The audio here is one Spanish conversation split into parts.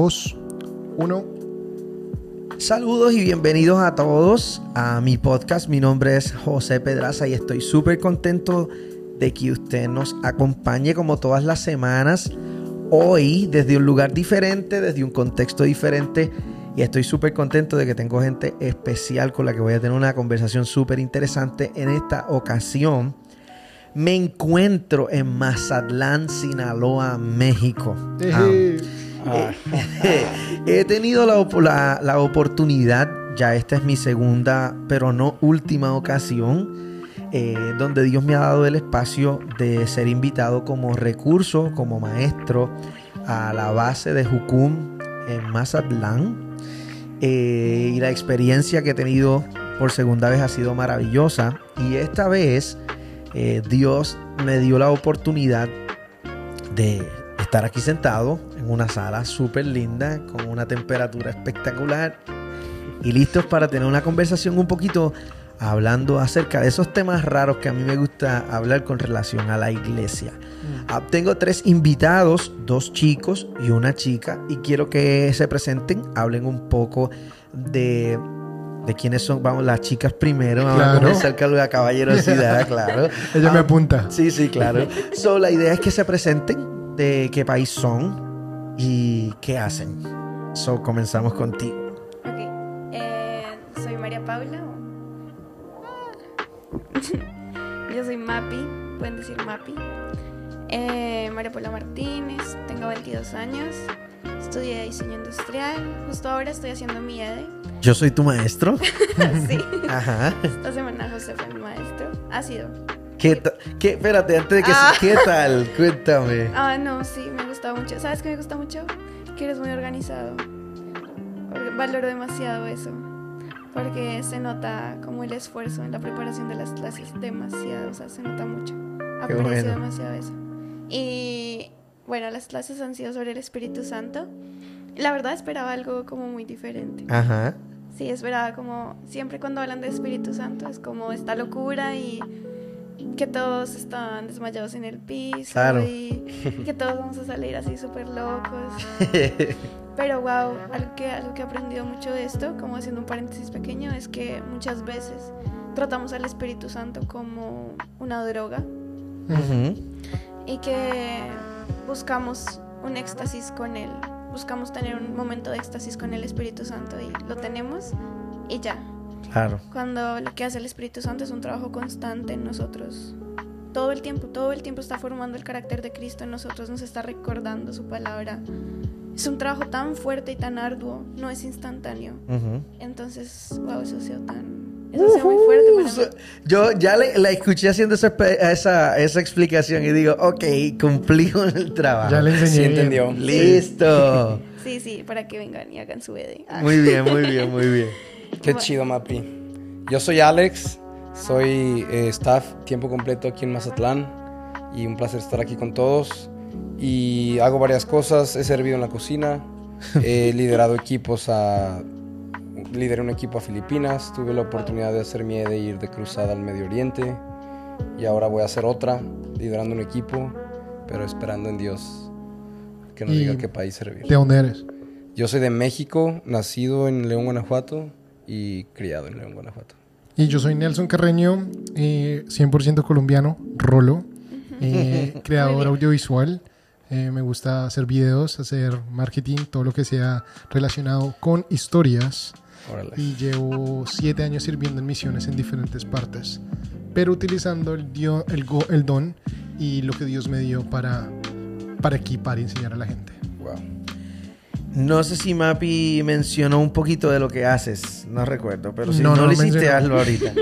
3, 2, 1. Saludos y bienvenidos a todos a mi podcast. Mi nombre es José Pedraza y estoy súper contento de que usted nos acompañe como todas las semanas. Hoy desde un lugar diferente, desde un contexto diferente. Y estoy súper contento de que tengo gente especial con la que voy a tener una conversación súper interesante en esta ocasión. Me encuentro en Mazatlán, Sinaloa, México. Ah. he tenido la, la- oportunidad, ya esta es mi segunda, pero no última ocasión, eh, donde Dios me ha dado el espacio de ser invitado como recurso, como maestro, a la base de Jucum en Mazatlán. Eh, y la experiencia que he tenido por segunda vez ha sido maravillosa. Y esta vez eh, Dios me dio la oportunidad de estar aquí sentado en una sala súper linda, con una temperatura espectacular y listos para tener una conversación un poquito hablando acerca de esos temas raros que a mí me gusta hablar con relación a la iglesia. Ah, tengo tres invitados, dos chicos y una chica, y quiero que se presenten, hablen un poco de, de quiénes son, vamos, las chicas primero, vamos a Claro. comenzar con la caballerosidad, claro. Ella me Ah, apunta. Sí, sí, claro. So, la idea es que se presenten de qué país son y qué hacen. So, comenzamos contigo. Ok. Eh, soy María Paula. Yo soy Mapi, pueden decir Mapi. Eh, María Paula Martínez, tengo 22 años. Estudié diseño industrial. Justo ahora estoy haciendo mi EDE. Yo soy tu maestro. sí. Ajá. Esta semana José fue mi maestro. Ha sido. ¿Qué, qué- espérate, antes de que... Ah. ¿Qué tal? Cuéntame. Ah, no, sí, me gusta mucho. ¿Sabes qué me gusta mucho? Que eres muy organizado. Valoro demasiado eso. Porque se nota como el esfuerzo en la preparación de las clases. Demasiado, o sea, se nota mucho. Aprecio bueno. demasiado eso. Y bueno, las clases han sido sobre el Espíritu Santo. La verdad esperaba algo como muy diferente. Ajá. Sí, esperaba como siempre cuando hablan de Espíritu Santo es como esta locura y que todos están desmayados en el piso Claro. y, y que todos vamos a salir así súper locos. Pero wow, algo que, algo que he aprendido mucho de esto, como haciendo un paréntesis pequeño, es que muchas veces tratamos al Espíritu Santo como una droga y que buscamos un éxtasis con él. Buscamos tener un momento de éxtasis con el Espíritu Santo y lo tenemos y ya. Claro. Cuando lo que hace el Espíritu Santo es un trabajo constante en nosotros. Todo el tiempo, todo el tiempo está formando el carácter de Cristo en nosotros, nos está recordando su palabra. Es un trabajo tan fuerte y tan arduo, no es instantáneo. Ujú. Entonces, wow, eso ha sido tan... Eso ha sido muy fuerte para mí. Yo ya le- la escuché haciendo esa, esa, esa explicación y digo, ok, cumplí con el trabajo. Ya le enseñé. Sí entendió. Listo. Sí, sí, para que vengan y hagan su ED. Ah. Muy bien, muy bien, muy bien. Qué chido, Mapi. Yo soy Alex, soy eh, staff tiempo completo aquí en Mazatlán y un placer estar aquí con todos. Y hago varias cosas, he servido en la cocina, he liderado equipos a... Lideré un equipo a Filipinas, tuve la oportunidad de hacer mi E de ir de cruzada al Medio Oriente y ahora voy a hacer otra, liderando un equipo, pero esperando en Dios que nos diga qué país servir. ¿De dónde eres? Yo soy de México, nacido en León, Guanajuato y criado en León, Guanajuato. Y yo soy Nelson Carreño, eh, 100% colombiano, rolo, eh, creador audiovisual. Eh, me gusta hacer videos, hacer marketing, todo lo que sea relacionado con historias. Órale. Y llevo siete años sirviendo en misiones en diferentes partes, pero utilizando el, dio- el, go- el don y lo que Dios me dio para, para equipar y enseñar a la gente. Wow. No sé si Mapi mencionó un poquito de lo que haces, no recuerdo, pero si No, no, no lo hiciste, mencionó. hazlo ahorita.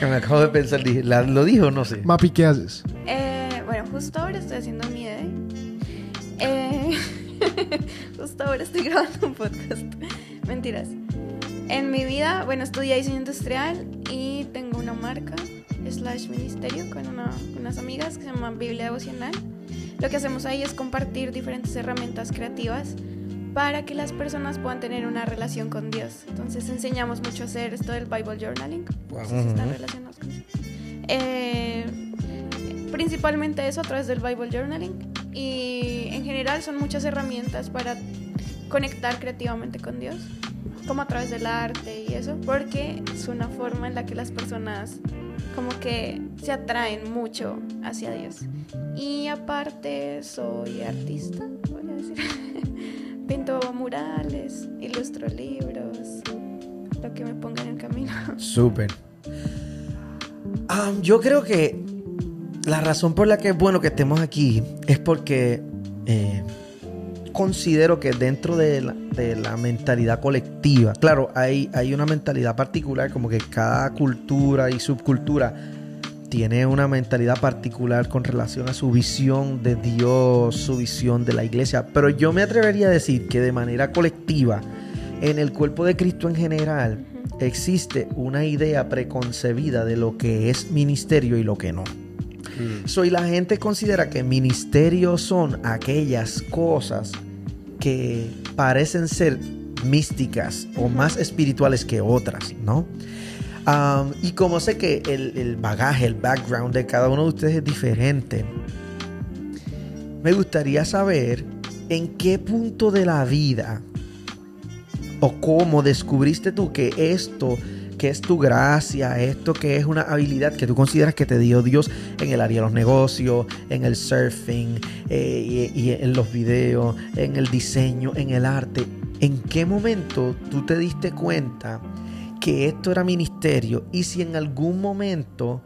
que me acabo de pensar, dije, ¿la- ¿lo dijo? No sé. Mapi, ¿qué haces? Eh, bueno, justo ahora estoy haciendo mi ED. Eh, justo ahora estoy grabando un podcast. Mentiras. En mi vida, bueno, estudié diseño industrial y tengo una marca slash ministerio con una- unas amigas que se llama Biblia Devocional. Lo que hacemos ahí es compartir diferentes herramientas creativas para que las personas puedan tener una relación con Dios. Entonces enseñamos mucho a hacer esto del Bible Journaling. Wow. Si están relacionados con eso. Eh, principalmente eso a través del Bible Journaling y en general son muchas herramientas para conectar creativamente con Dios, como a través del arte y eso, porque es una forma en la que las personas como que se atraen mucho hacia Dios. Y aparte soy artista, voy a decir. Pinto murales, ilustro libros, lo que me ponga en el camino. Súper. Ah, yo creo que la razón por la que es bueno que estemos aquí es porque eh, considero que dentro de la, mentalidad colectiva, claro, hay, hay una mentalidad particular, como que cada cultura y subcultura tiene una mentalidad particular con relación a su visión de Dios, su visión de la iglesia, pero yo me atrevería a decir que de manera colectiva, en el cuerpo de Cristo en general, existe una idea preconcebida de lo que es ministerio y lo que no. Mm. Soy la gente considera que ministerios son aquellas cosas que parecen ser místicas o más espirituales que otras, ¿no? Y como sé que el, el, bagaje, el background de cada uno de ustedes es diferente, me gustaría saber en qué punto de la vida o cómo descubriste tú que esto que es tu gracia, esto que es una habilidad que tú consideras que te dio Dios en el área de los negocios, en el surfing eh, y, en los videos, en el diseño, en el arte. ¿En qué momento tú te diste cuenta que esto era ministerio y si en algún momento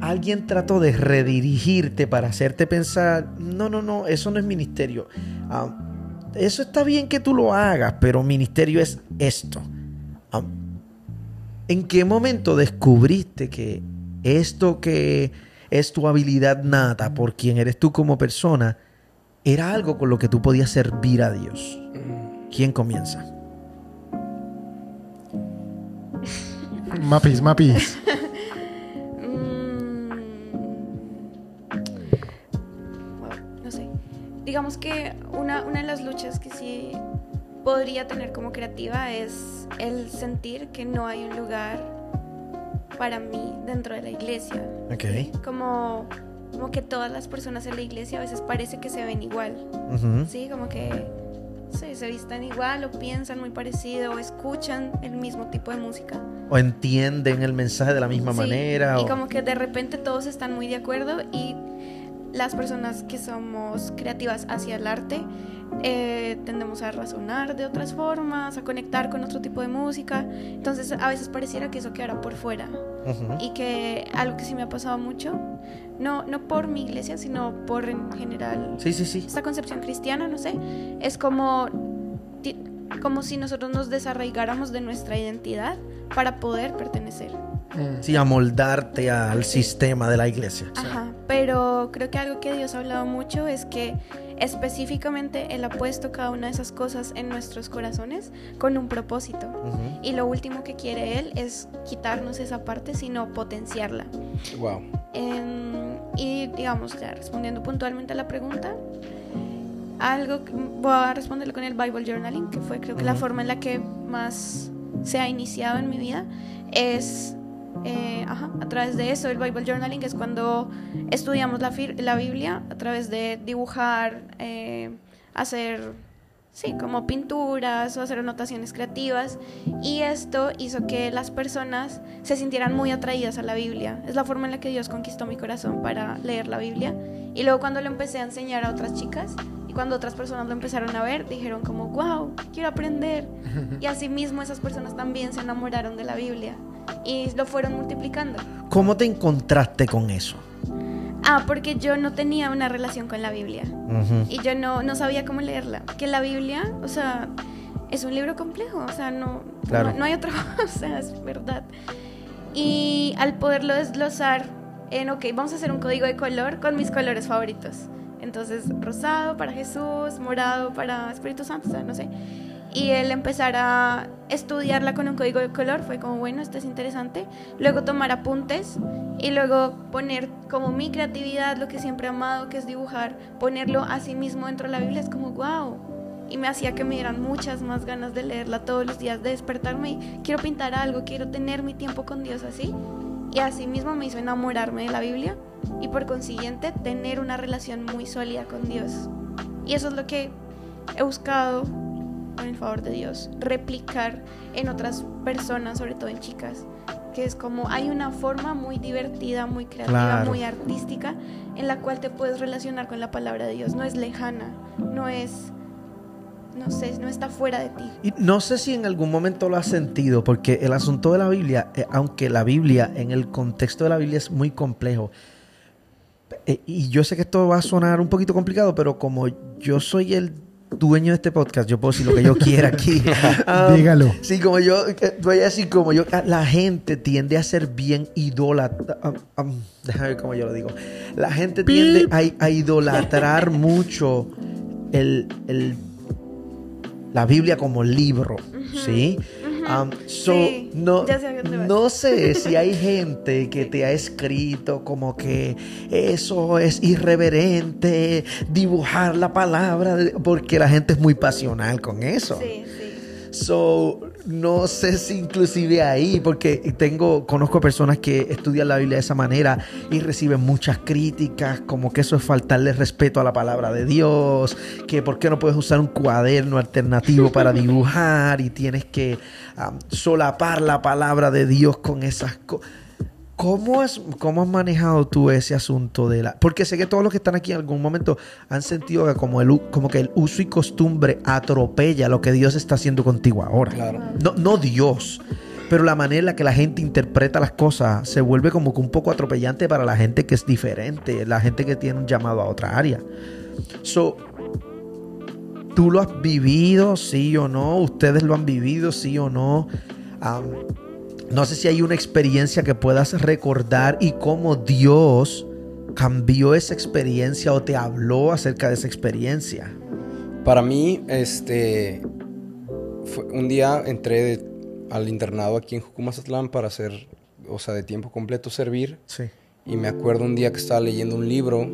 alguien trató de redirigirte para hacerte pensar, no, no, no, eso no es ministerio. eso está bien que tú lo hagas, pero ministerio es esto. ¿En qué momento descubriste que esto que es tu habilidad nata por quien eres tú como persona era algo con lo que tú podías servir a Dios? ¿Quién comienza? Mapis, mapis. Mm, no sé. Digamos que una, una de las luchas que sí podría tener como creativa es el sentir que no hay un lugar para mí dentro de la iglesia. Ok. Como, como que todas las personas en la iglesia a veces parece que se ven igual. Sí, como que se visten igual o piensan muy parecido o escuchan el mismo tipo de música. O entienden el mensaje de la misma manera. Y como que de repente todos están muy de acuerdo y las personas que somos creativas hacia el arte eh, tendemos a razonar de otras formas, a conectar con otro tipo de música. Entonces a veces pareciera que eso quedara por fuera. Y que algo que sí me ha pasado mucho, no, no por mi iglesia, sino por en general sí, sí, sí. esta concepción cristiana, no sé, es como, como si nosotros nos desarraigáramos de nuestra identidad para poder pertenecer. Sí, amoldarte al sistema de la iglesia. Ajá, pero creo que algo que Dios ha hablado mucho es que específicamente Él ha puesto cada una de esas cosas en nuestros corazones con un propósito. Y lo último que quiere Él es quitarnos esa parte, sino potenciarla. Wow. Em, y digamos, ya respondiendo puntualmente a la pregunta, algo voy a responderlo con el Bible Journaling, que fue creo que la forma en la que más se ha iniciado en mi vida, es eh, a través de eso, el Bible Journaling es cuando estudiamos la, la Biblia a través de dibujar, eh, hacer, sí, como pinturas o hacer anotaciones creativas. Y esto hizo que las personas se sintieran muy atraídas a la Biblia. Es la forma en la que Dios conquistó mi corazón para leer la Biblia. Y luego cuando lo empecé a enseñar a otras chicas, y cuando otras personas lo empezaron a ver, dijeron como, wow, quiero aprender. Y así mismo esas personas también se enamoraron de la Biblia y lo fueron multiplicando. ¿Cómo te encontraste con eso? Ah, porque yo no tenía una relación con la Biblia y yo no, no sabía cómo leerla. Que la Biblia, o sea, es un libro complejo, o sea, no, no, hay otra cosa, es verdad. Y al poderlo desglosar en, ok, vamos a hacer un código de color con mis colores favoritos. Entonces, rosado para Jesús, morado para Espíritu Santo, o sea, no sé y el empezar a estudiarla con un código de color fue como, bueno, esto es interesante. Luego tomar apuntes y luego poner como mi creatividad, lo que siempre he amado, que es dibujar, ponerlo a sí mismo dentro de la Biblia, es como, wow. Y me hacía que me dieran muchas más ganas de leerla todos los días, de despertarme y quiero pintar algo, quiero tener mi tiempo con Dios así. Y así mismo me hizo enamorarme de la Biblia y por consiguiente tener una relación muy sólida con Dios. Y eso es lo que he buscado, con el favor de Dios, replicar en otras personas, sobre todo en chicas, que es como hay una forma muy divertida, muy creativa, Claro. muy artística, en la cual te puedes relacionar con la palabra de Dios. No es lejana, no es, no sé, no está fuera de ti. Y no sé si en algún momento lo has sentido, porque el asunto de la Biblia, eh, aunque la Biblia, en el contexto de la Biblia es muy complejo, eh, y yo sé que esto va a sonar un poquito complicado, pero como yo soy el dueño de este podcast, yo puedo decir lo que yo quiera aquí. Um, Dígalo. Sí, como yo, eh, voy a decir como yo, la gente tiende a ser bien idólatra. um, um, déjame ver cómo yo lo digo. La gente tiende a, a idolatrar mucho el, el- la Biblia como libro, ¿sí? Um, so, Sí, no, no sé si hay gente que te ha escrito como que eso es irreverente, dibujar la palabra, porque la gente es muy pasional con eso. Sí. So, no sé si inclusive ahí, porque tengo, conozco personas que estudian la Biblia de esa manera y reciben muchas críticas, como que eso es faltarle respeto a la palabra de Dios, que por qué no puedes usar un cuaderno alternativo para dibujar y tienes que um, solapar la palabra de Dios con esas cosas. ¿Cómo has, ¿Cómo has manejado tú ese asunto de la...? Porque sé que todos los que están aquí en algún momento han sentido que como, el, como que el uso y costumbre atropella lo que Dios está haciendo contigo ahora. Claro. No, no Dios, pero la manera en la que la gente interpreta las cosas se vuelve como que un poco atropellante para la gente que es diferente, la gente que tiene un llamado a otra área. So, ¿Tú lo has vivido, sí o no? ¿Ustedes lo han vivido, sí o no? No sé si hay una experiencia que puedas recordar y cómo Dios cambió esa experiencia o te habló acerca de esa experiencia. Para mí, este, fue- un día entré de- al internado aquí en Jucumazatlán para hacer, o sea, de tiempo completo servir. Sí. Y me acuerdo un día que estaba leyendo un libro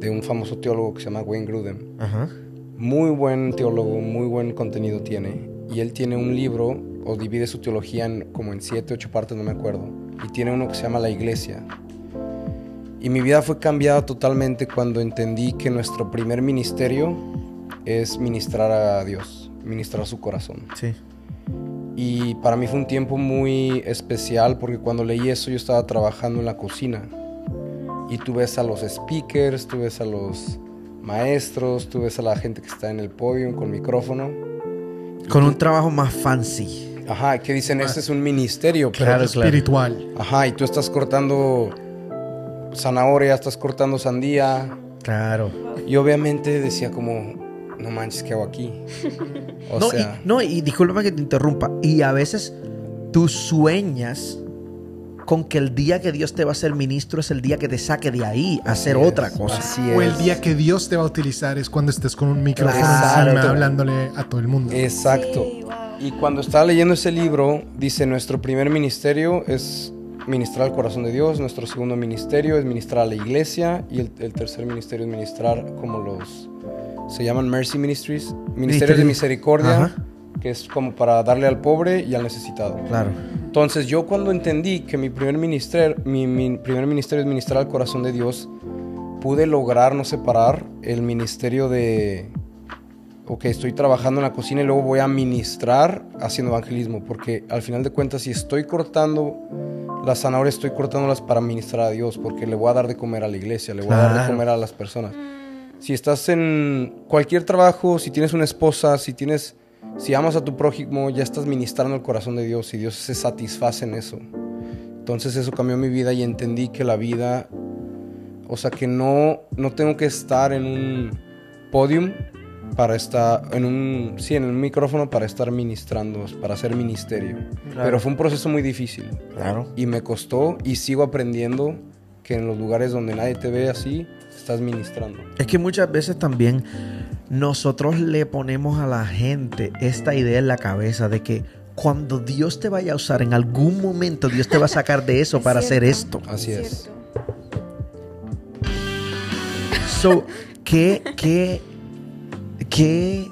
de un famoso teólogo que se llama Wayne Grudem. Ajá. Muy buen teólogo, muy buen contenido tiene. Y él tiene un libro, o divide su teología en, como en siete, ocho partes, no me acuerdo. Y tiene uno que se llama La Iglesia. Y mi vida fue cambiada totalmente cuando entendí que nuestro primer ministerio es ministrar a Dios, ministrar su corazón. Sí. Y para mí fue un tiempo muy especial porque cuando leí eso yo estaba trabajando en la cocina. Y tú ves a los speakers, tú ves a los maestros, tú ves a la gente que está en el podio con micrófono. Con un trabajo más fancy. Ajá, que dicen, este es un ministerio, pero... Claro, espiritual. Ajá, y tú estás cortando zanahoria, estás cortando sandía. Claro. Y obviamente decía como, no manches, ¿qué hago aquí? O no, sea, y, no, y discúlpame que te interrumpa. Y a veces tú sueñas con que el día que Dios te va a ser ministro es el día que te saque de ahí a hacer Así otra es, cosa. así O el día que Dios te va a utilizar es cuando estés con un micrófono Claro. encima hablándole a todo el mundo. Exacto. Sí, wow. Y cuando estaba leyendo ese libro, dice, nuestro primer ministerio es ministrar al corazón de Dios, nuestro segundo ministerio es ministrar a la iglesia y el, el tercer ministerio es ministrar como los, se llaman Mercy Ministries, ministerios de misericordia, Ajá. que es como para darle al pobre y al necesitado. Claro. Entonces yo cuando entendí que mi primer ministerio, mi, mi primer ministerio es ministrar al corazón de Dios, pude lograr no separar el ministerio de, ok, estoy trabajando en la cocina y luego voy a ministrar haciendo evangelismo, porque al final de cuentas si estoy cortando las zanahorias, estoy cortándolas para ministrar a Dios, porque le voy a dar de comer a la iglesia, le voy a dar de Claro. comer a las personas. Si estás en cualquier trabajo, si tienes una esposa, si tienes, si amas a tu prójimo, ya estás ministrando el corazón de Dios y Dios se satisface en eso. Entonces eso cambió mi vida y entendí que la vida, o sea que no, no tengo que estar en un podium para estar, en un, sí, en un micrófono para estar ministrando, para hacer ministerio. Claro. Pero fue un proceso muy difícil Claro. y me costó y sigo aprendiendo que en los lugares donde nadie te ve así, estás ministrando. Es que muchas veces también nosotros le ponemos a la gente esta idea en la cabeza de que cuando Dios te vaya a usar, en algún momento Dios te va a sacar de eso Es para hacer cierto. esto. Así es. Cierto. So, que, que, que,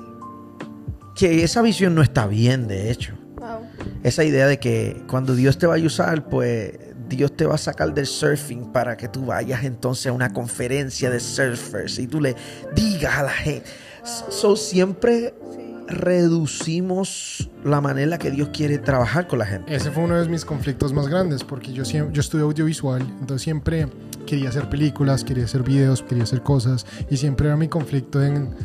que esa visión no está bien, de hecho. Wow. Esa idea de que cuando Dios te vaya a usar, pues Dios te va a sacar del surfing para que tú vayas entonces a una conferencia de surfers y tú le digas a la gente. So, siempre reducimos la manera en la que Dios quiere trabajar con la gente. Ese fue uno de mis conflictos más grandes porque yo, siempre, yo estudio audiovisual, entonces siempre quería hacer películas, quería hacer videos, quería hacer cosas y siempre era mi conflicto en "Ah,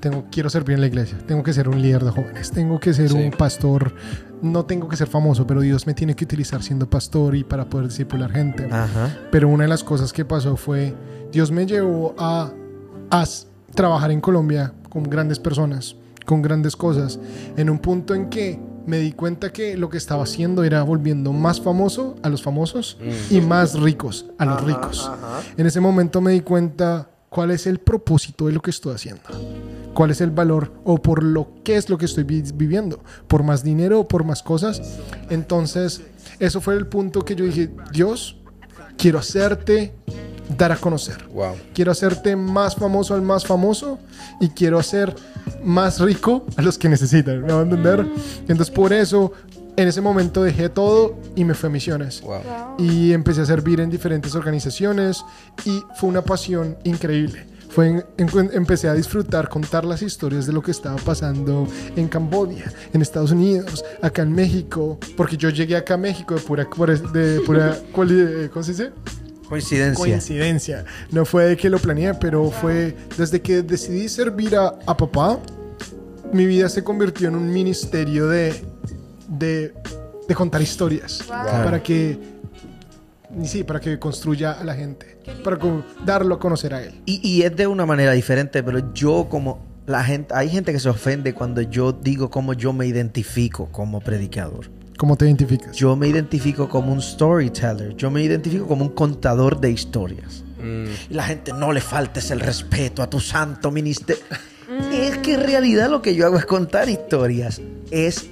tengo quiero servir en la iglesia, tengo que ser un líder de jóvenes, tengo que ser Sí. un pastor, no tengo que ser famoso, pero Dios me tiene que utilizar siendo pastor y para poder discipular gente. Ajá. Pero una de las cosas que pasó fue, Dios me llevó a, a trabajar en Colombia con grandes personas, con grandes cosas, en un punto en que me di cuenta que lo que estaba haciendo era volviendo más famoso a los famosos y más ricos a los ricos. En ese momento me di cuenta cuál es el propósito de lo que estoy haciendo. ¿Cuál es el valor o por lo que es lo que estoy vi- viviendo? ¿Por más dinero o por más cosas? Entonces, eso fue el punto que yo dije, Dios, quiero hacerte dar a conocer. Wow. Quiero hacerte más famoso al más famoso y quiero hacer más rico a los que necesitan. ¿Me van a entender? Entonces, por eso, en ese momento dejé todo y me fui a misiones. Wow. Y empecé a servir en diferentes organizaciones y fue una pasión increíble. Fue en- en- empecé a disfrutar, contar las historias de lo que estaba pasando en Camboya, en Estados Unidos, acá en México, porque yo llegué acá a México de pura, de pura ¿cómo se dice? Coincidencia. coincidencia. No fue de que lo planeé, pero fue desde que decidí servir a, a papá, mi vida se convirtió en un ministerio de, de, de contar historias. Wow. Para que, y sí, para que construya a la gente. Para darlo a conocer a él. Y, y es de una manera diferente, pero yo como la gente, hay gente que se ofende cuando yo digo cómo yo me identifico como predicador. ¿Cómo te identificas? Yo me identifico como un storyteller, yo me identifico como un contador de historias. Mm, Y la gente no le faltes el respeto a tu santo ministerio. Es que en realidad lo que yo hago es contar historias. Es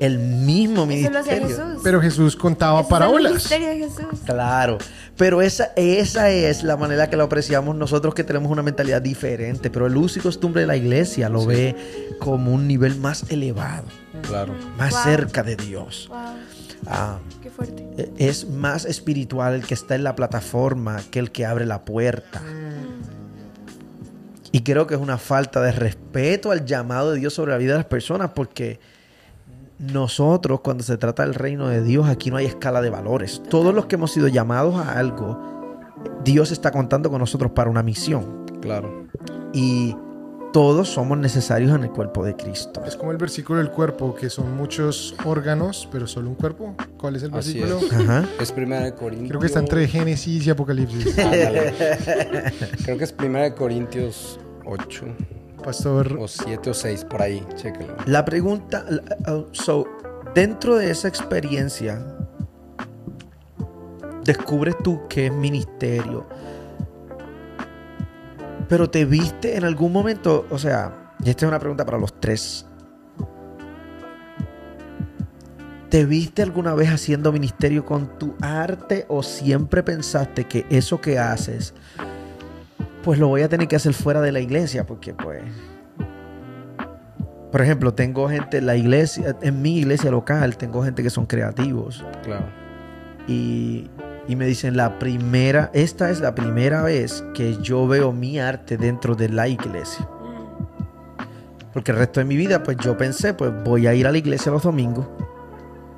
el mismo Eso lo hace ministerio. Jesús. Pero Jesús contaba el parábolas. ministerio de Jesús. Claro, pero esa, esa es la manera que lo apreciamos nosotros que tenemos una mentalidad diferente, pero el uso y costumbre de la iglesia lo Sí. ve como un nivel más elevado, claro. más Wow. cerca de Dios. Wow, Ah, qué fuerte. e- es más espiritual el que está en la plataforma que el que abre la puerta. Y creo que es una falta de respeto al llamado de Dios sobre la vida de las personas porque nosotros cuando se trata del reino de Dios aquí no hay escala de valores. Todos los que hemos sido llamados a algo, Dios está contando con nosotros para una misión. Claro. Y todos somos necesarios en el cuerpo de Cristo. Es como el versículo del cuerpo, que son muchos órganos, pero solo un cuerpo. ¿Cuál es el Así versículo? es. Ajá. Es primera de Corintios. Creo que está entre Génesis y Apocalipsis. Ándale. Creo que es primera de Corintios 8 Pastor, o 7 o 6, por ahí. Chéquenlo. La pregunta, uh, so, dentro de esa experiencia, descubres tú qué es ministerio. Pero te viste en algún momento, o sea, y esta es una pregunta para los tres. ¿Te viste alguna vez haciendo ministerio con tu arte o siempre pensaste que eso que haces, pues lo voy a tener que hacer fuera de la iglesia? Porque pues... Por ejemplo, tengo gente en la iglesia, en mi iglesia local, tengo gente que son creativos Claro. y, y me dicen la primera, esta es la primera vez que yo veo mi arte dentro de la iglesia. Porque el resto de mi vida, pues yo pensé, pues voy a ir a la iglesia los domingos.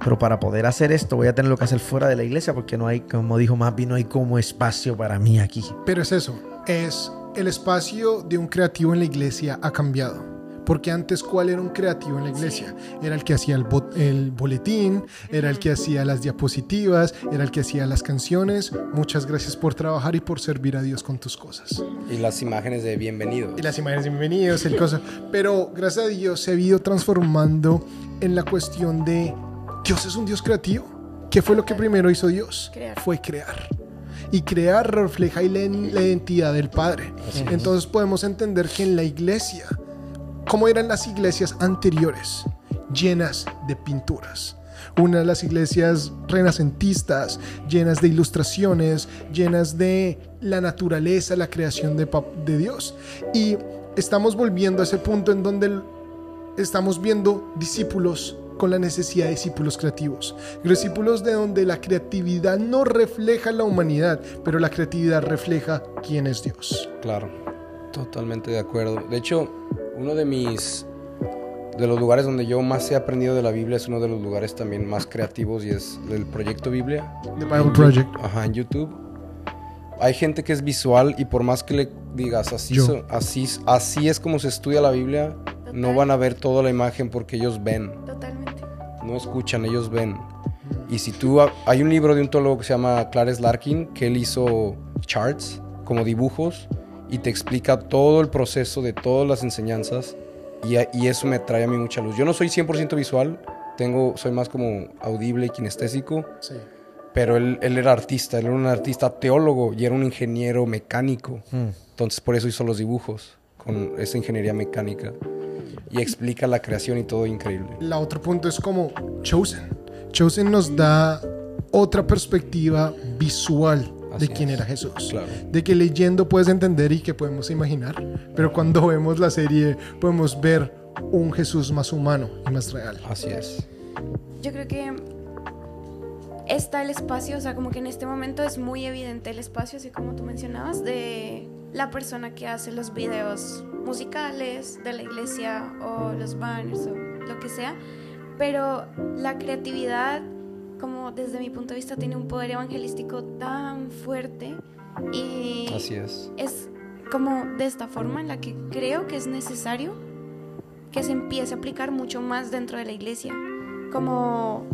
Pero para poder hacer esto voy a tener que hacer fuera de la iglesia porque no hay, como dijo Mapi, no hay como espacio para mí aquí. Pero es eso, es el espacio de un creativo en la iglesia ha cambiado. Porque antes, ¿cuál era un creativo en la iglesia? Era el que hacía el, bo- el boletín, era el que hacía las diapositivas, era el que hacía las canciones. Muchas gracias por trabajar y por servir a Dios con tus cosas. Y las imágenes de bienvenido. Y las imágenes de bienvenidos, el cosa. Pero gracias a Dios se ha ido transformando en la cuestión de Dios es un Dios creativo. ¿Qué fue lo que primero hizo Dios? Crear. Fue crear. Y crear refleja la, la identidad del Padre. Entonces podemos entender que en la iglesia, como eran las iglesias anteriores, llenas de pinturas. Una de las iglesias renacentistas, llenas de ilustraciones, llenas de la naturaleza, la creación de, Dios. Y estamos volviendo a ese punto en donde estamos viendo discípulos con la necesidad de discípulos creativos. Discípulos de donde la creatividad no refleja la humanidad, pero la creatividad refleja quién es Dios. Claro, totalmente de acuerdo. De hecho, uno de mis de los lugares donde yo más he aprendido de la Biblia es uno de los lugares también más creativos y es el proyecto Biblia. The Bible Project. Ajá, en YouTube. Hay gente que es visual y por más que le digas así, so- así, así es como se estudia la Biblia, no van a ver toda la imagen porque ellos ven, Totalmente. no escuchan, ellos ven. Y si tú, hay un libro de un teólogo que se llama Clarence Larkin, que él hizo charts, como dibujos, y te explica todo el proceso de todas las enseñanzas, y, eso me trae a mí mucha luz. Yo no soy 100% visual, tengo, soy más como audible y kinestésico, Sí. pero él, él era artista, él era un artista teólogo y era un ingeniero mecánico. Entonces por eso hizo los dibujos, con esa ingeniería mecánica. Y explica la creación y todo increíble. La otro punto es como Chosen. Chosen nos da otra perspectiva visual de Así quién es. era Jesús. Claro. De que leyendo puedes entender y que podemos imaginar, pero cuando vemos la serie podemos ver un Jesús más humano y más real. Así es. Yo creo que está el espacio, o sea, como que en este momento es muy evidente el espacio, así como tú mencionabas, de la persona que hace los videos musicales de la iglesia o los banners o lo que sea, pero la creatividad, como desde mi punto de vista, tiene un poder evangelístico tan fuerte y Así es. es como de esta forma en la que creo que es necesario que se empiece a aplicar mucho más dentro de la iglesia. Como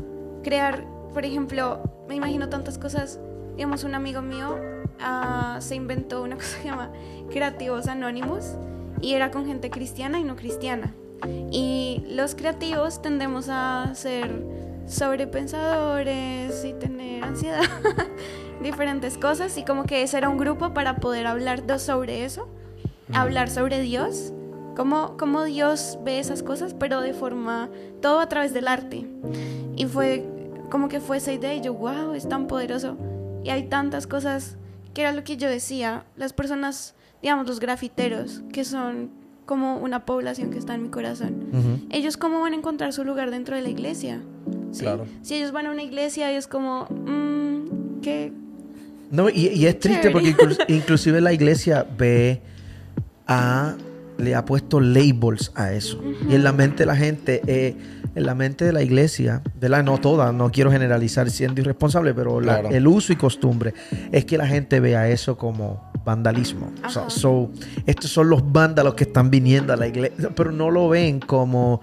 crear, por ejemplo, me imagino tantas cosas. Digamos, un amigo mío ah, se inventó una cosa que se llama Creativos Anónimos y era con gente cristiana y no cristiana. Y los creativos tendemos a ser sobrepensadores y tener ansiedad, diferentes cosas. Y como que ese era un grupo para poder hablar sobre eso, hablar sobre Dios, cómo, cómo Dios ve esas cosas, pero de forma, todo a través del arte. Y fue como que fue esa idea y yo, wow, es tan poderoso. Y hay tantas cosas que era lo que yo decía, las personas, digamos, los grafiteros, que son como una población que está en mi corazón. Ellos cómo van a encontrar su lugar dentro de la iglesia. ¿Sí? Claro. Si ellos van a una iglesia, ellos como, mm, ¿qué? No, y, y es triste porque inclu- inclusive la iglesia ve a le ha puesto labels a eso. Y en la mente de la gente, eh, en la mente de la iglesia, ¿verdad? No toda, no quiero generalizar siendo irresponsable, pero la- Claro. el uso y costumbre es que la gente vea eso como vandalismo. O sea, so, estos son los vándalos que están viniendo a la iglesia, pero no lo ven como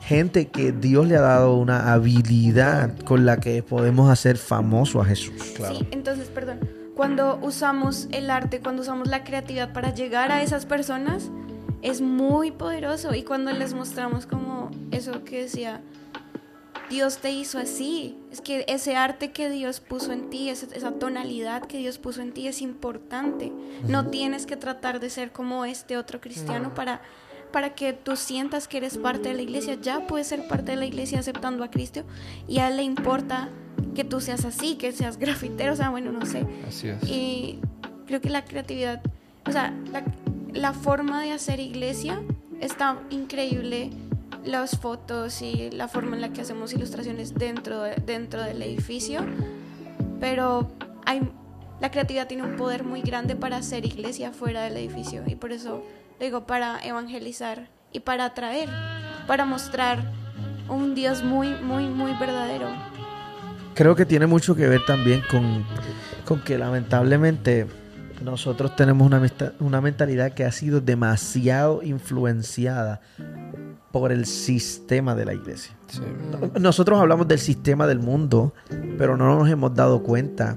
gente que Dios le ha dado una habilidad con la que podemos hacer famoso a Jesús. Claro. Sí, entonces, perdón, cuando usamos el arte, cuando usamos la creatividad para llegar a esas personas, es muy poderoso. Y cuando les mostramos como eso que decía, Dios te hizo así, es que ese arte que Dios puso en ti, esa, esa tonalidad que Dios puso en ti es importante. No tienes que tratar de ser como este otro cristiano para para que tú sientas que eres parte de la iglesia, ya puedes ser parte de la iglesia aceptando a Cristo y a él le importa que tú seas así, que seas grafitero, o sea, bueno, no sé. Así es. Y creo que la creatividad, o sea, la, la forma de hacer iglesia está increíble. Las fotos y la forma en la que hacemos ilustraciones dentro, de- dentro del edificio, pero hay, la creatividad tiene un poder muy grande para hacer iglesia fuera del edificio y por eso digo para evangelizar y para atraer, para mostrar un Dios muy, muy, muy verdadero. Creo que tiene mucho que ver también con, con que lamentablemente nosotros tenemos una, una mentalidad que ha sido demasiado influenciada por el sistema de la iglesia. Sí. Nosotros hablamos del sistema del mundo, pero no nos hemos dado cuenta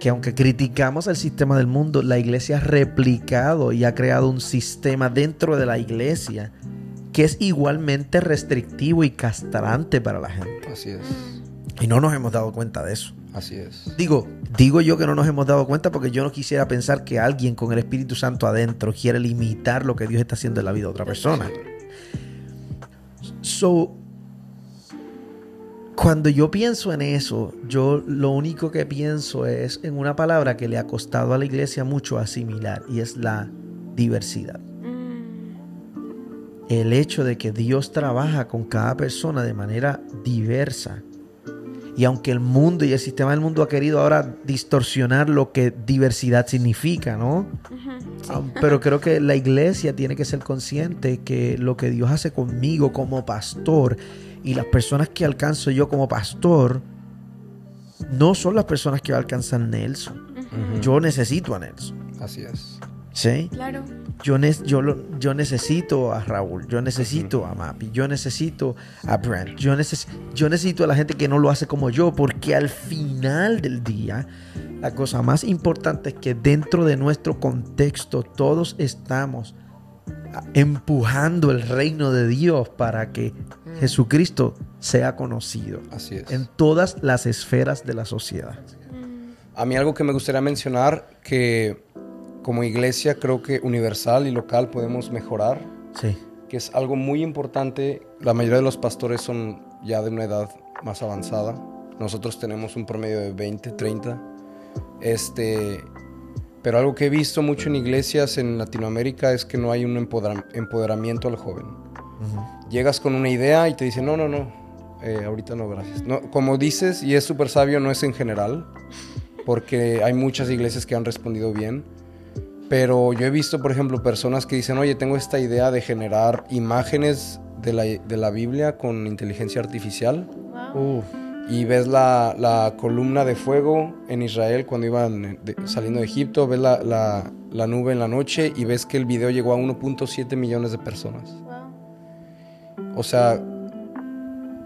que aunque criticamos el sistema del mundo, la iglesia ha replicado y ha creado un sistema dentro de la iglesia que es igualmente restrictivo y castrante para la gente. Así es. Y no nos hemos dado cuenta de eso. Así es. Digo, digo yo que no nos hemos dado cuenta porque yo no quisiera pensar que alguien con el Espíritu Santo adentro quiere limitar lo que Dios está haciendo en la vida de otra persona. So, cuando yo pienso en eso, yo lo único que pienso es en una palabra que le ha costado a la iglesia mucho asimilar y es la diversidad. Mm, el hecho de que Dios trabaja con cada persona de manera diversa. Y aunque el mundo y el sistema del mundo ha querido ahora distorsionar lo que diversidad significa, ¿no? Ah, Pero creo que la iglesia tiene que ser consciente que lo que Dios hace conmigo como pastor y las personas que alcanzo yo como pastor no son las personas que va a alcanzar Nelson. Yo necesito a Nelson. Así es. ¿Sí? Claro. Yo, ne- yo, lo- yo necesito a Raúl, yo necesito a Mapi, yo necesito a Brent, yo, neces- yo necesito a la gente que no lo hace como yo, porque al final del día, la cosa más importante es que dentro de nuestro contexto todos estamos a- empujando el reino de Dios para que Jesucristo sea conocido Así es. en todas las esferas de la sociedad. A mí algo que me gustaría mencionar, que como iglesia creo que universal y local podemos mejorar, Sí. que es algo muy importante. La mayoría de los pastores son ya de una edad más avanzada. Nosotros tenemos un promedio de 20, 30. Este, pero algo que he visto mucho en iglesias en Latinoamérica es que no hay un empodera- empoderamiento al joven. Llegas con una idea y te dicen, no, no, no, eh, ahorita no, gracias. No, como dices, y es súper sabio, no es en general, porque hay muchas iglesias que han respondido bien. Pero yo he visto, por ejemplo, personas que dicen, oye, tengo esta idea de generar imágenes de la, de la Biblia con inteligencia artificial. Wow. Uf. Y ves la, la columna de fuego en Israel cuando iban de- saliendo de Egipto, ves la, la- la nube en la noche y ves que el video llegó a 1.7 millones de personas. Wow. O sea,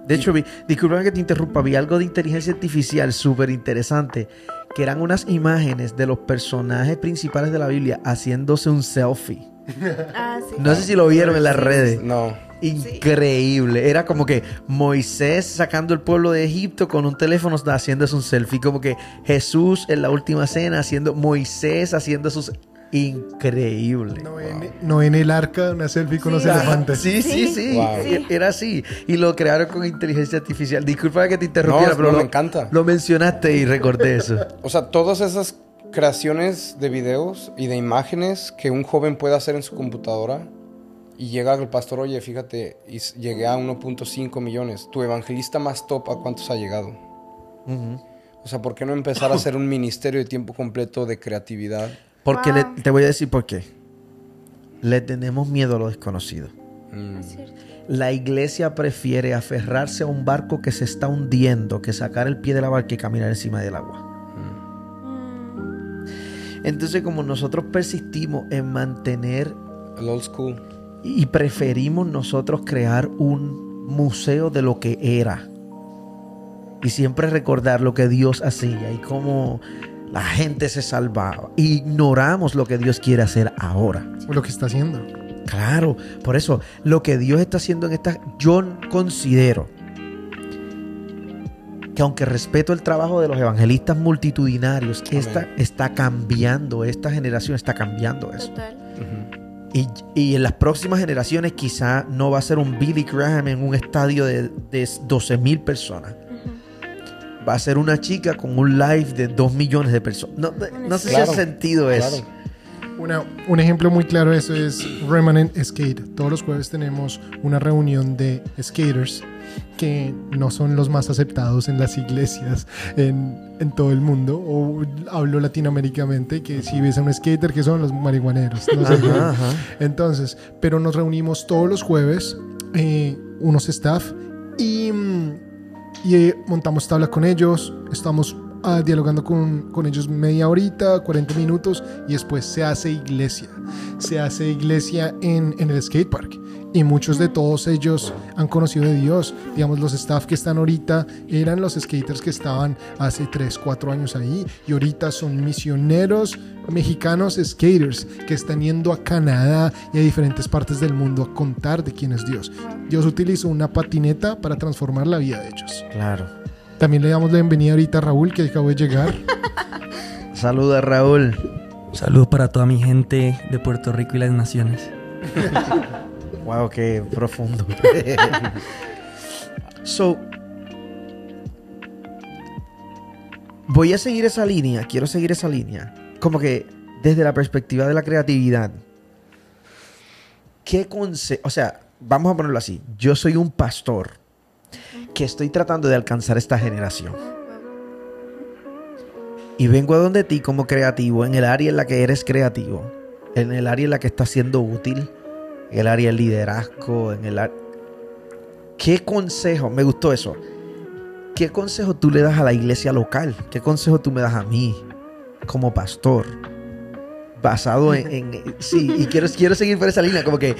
De hecho, vi, disculpa que te interrumpa, vi algo de inteligencia artificial súper interesante, que eran unas imágenes de los personajes principales de la Biblia haciéndose un selfie. Ah, sí. No sé si lo vieron en las redes. no. Increíble. Era como que Moisés sacando el pueblo de Egipto con un teléfono haciéndose un selfie. Como que Jesús en la última cena haciendo Moisés haciendo sus... Increíble. No en, no en el arca, una selfie con los Sí. elefantes. Sí, sí, sí. Sí. Wow. E- Era así. Y lo crearon con inteligencia artificial. Disculpa que te interrumpiera, No, pero no, lo, me encanta. Lo mencionaste y recordé eso. O sea, todas esas creaciones de videos y de imágenes que un joven puede hacer en su computadora y llega el pastor, oye, fíjate, y llegué a 1.5 millones. Tu evangelista más top, ¿a cuántos ha llegado? O sea, ¿por qué no empezar a hacer un ministerio de tiempo completo de creatividad? Porque Wow. le- te voy a decir por qué. Le tenemos miedo a lo desconocido. Mm. La iglesia prefiere aferrarse a un barco que se está hundiendo que sacar el pie de la barca y caminar encima del agua. Mm. Entonces, como nosotros persistimos en mantener el old school. y preferimos nosotros crear un museo de lo que era y siempre recordar lo que Dios hacía y cómo la gente se salvaba. Ignoramos lo que Dios quiere hacer ahora. Lo que está haciendo. Claro, por eso lo que Dios está haciendo en esta, yo considero que aunque respeto el trabajo de los evangelistas multitudinarios, Amén. esta está cambiando, esta generación está cambiando eso. Total. Y, y en las próximas generaciones quizá no va a ser un Billy Graham en un estadio de, de 12 mil personas. Va a ser una chica con un live de 2 millones de personas. No, no sé Claro, si ha sentido eso. claro. Una- un ejemplo muy claro de eso es Remanent Skate. Todos los jueves tenemos una reunión de skaters que no son los más aceptados en las iglesias en, en todo el mundo. O hablo latinoaméricamente que si ves a un skater que son los marihuaneros. No sé qué. Ajá, ajá. Entonces, pero nos reunimos todos los jueves, eh, unos staff, y, mm, y, eh, montamos tabla con ellos, estamos ah, dialogando con, con ellos media horita, 40 minutos, y después se hace iglesia. Se hace iglesia en, en el skatepark. Y muchos de todos ellos han conocido de Dios. Digamos, los staff que están ahorita eran los skaters que estaban hace 3, 4 años ahí. Y ahorita son misioneros mexicanos skaters que están yendo a Canadá y a diferentes partes del mundo a contar de quién es Dios. Dios utilizó una patineta para transformar la vida de ellos. Claro. También le damos la bienvenida ahorita a Raúl, que acabó de llegar. Saluda Raúl. Saludos para toda mi gente de Puerto Rico y las naciones. Wow, qué profundo. so, voy a seguir esa línea, quiero seguir esa línea. Como que desde la perspectiva de la creatividad, ¿qué consejo? O sea, vamos a ponerlo así, yo soy un pastor que estoy tratando de alcanzar esta generación. Y vengo a donde ti como creativo, en el área en la que eres creativo, en el área en la que estás siendo útil, en el área del liderazgo, en el área... ¿Qué consejo? Me gustó eso. ¿Qué consejo tú le das a la iglesia local? ¿Qué consejo tú me das a mí como pastor? Basado en... en- sí, y quiero, quiero seguir por esa línea, como que...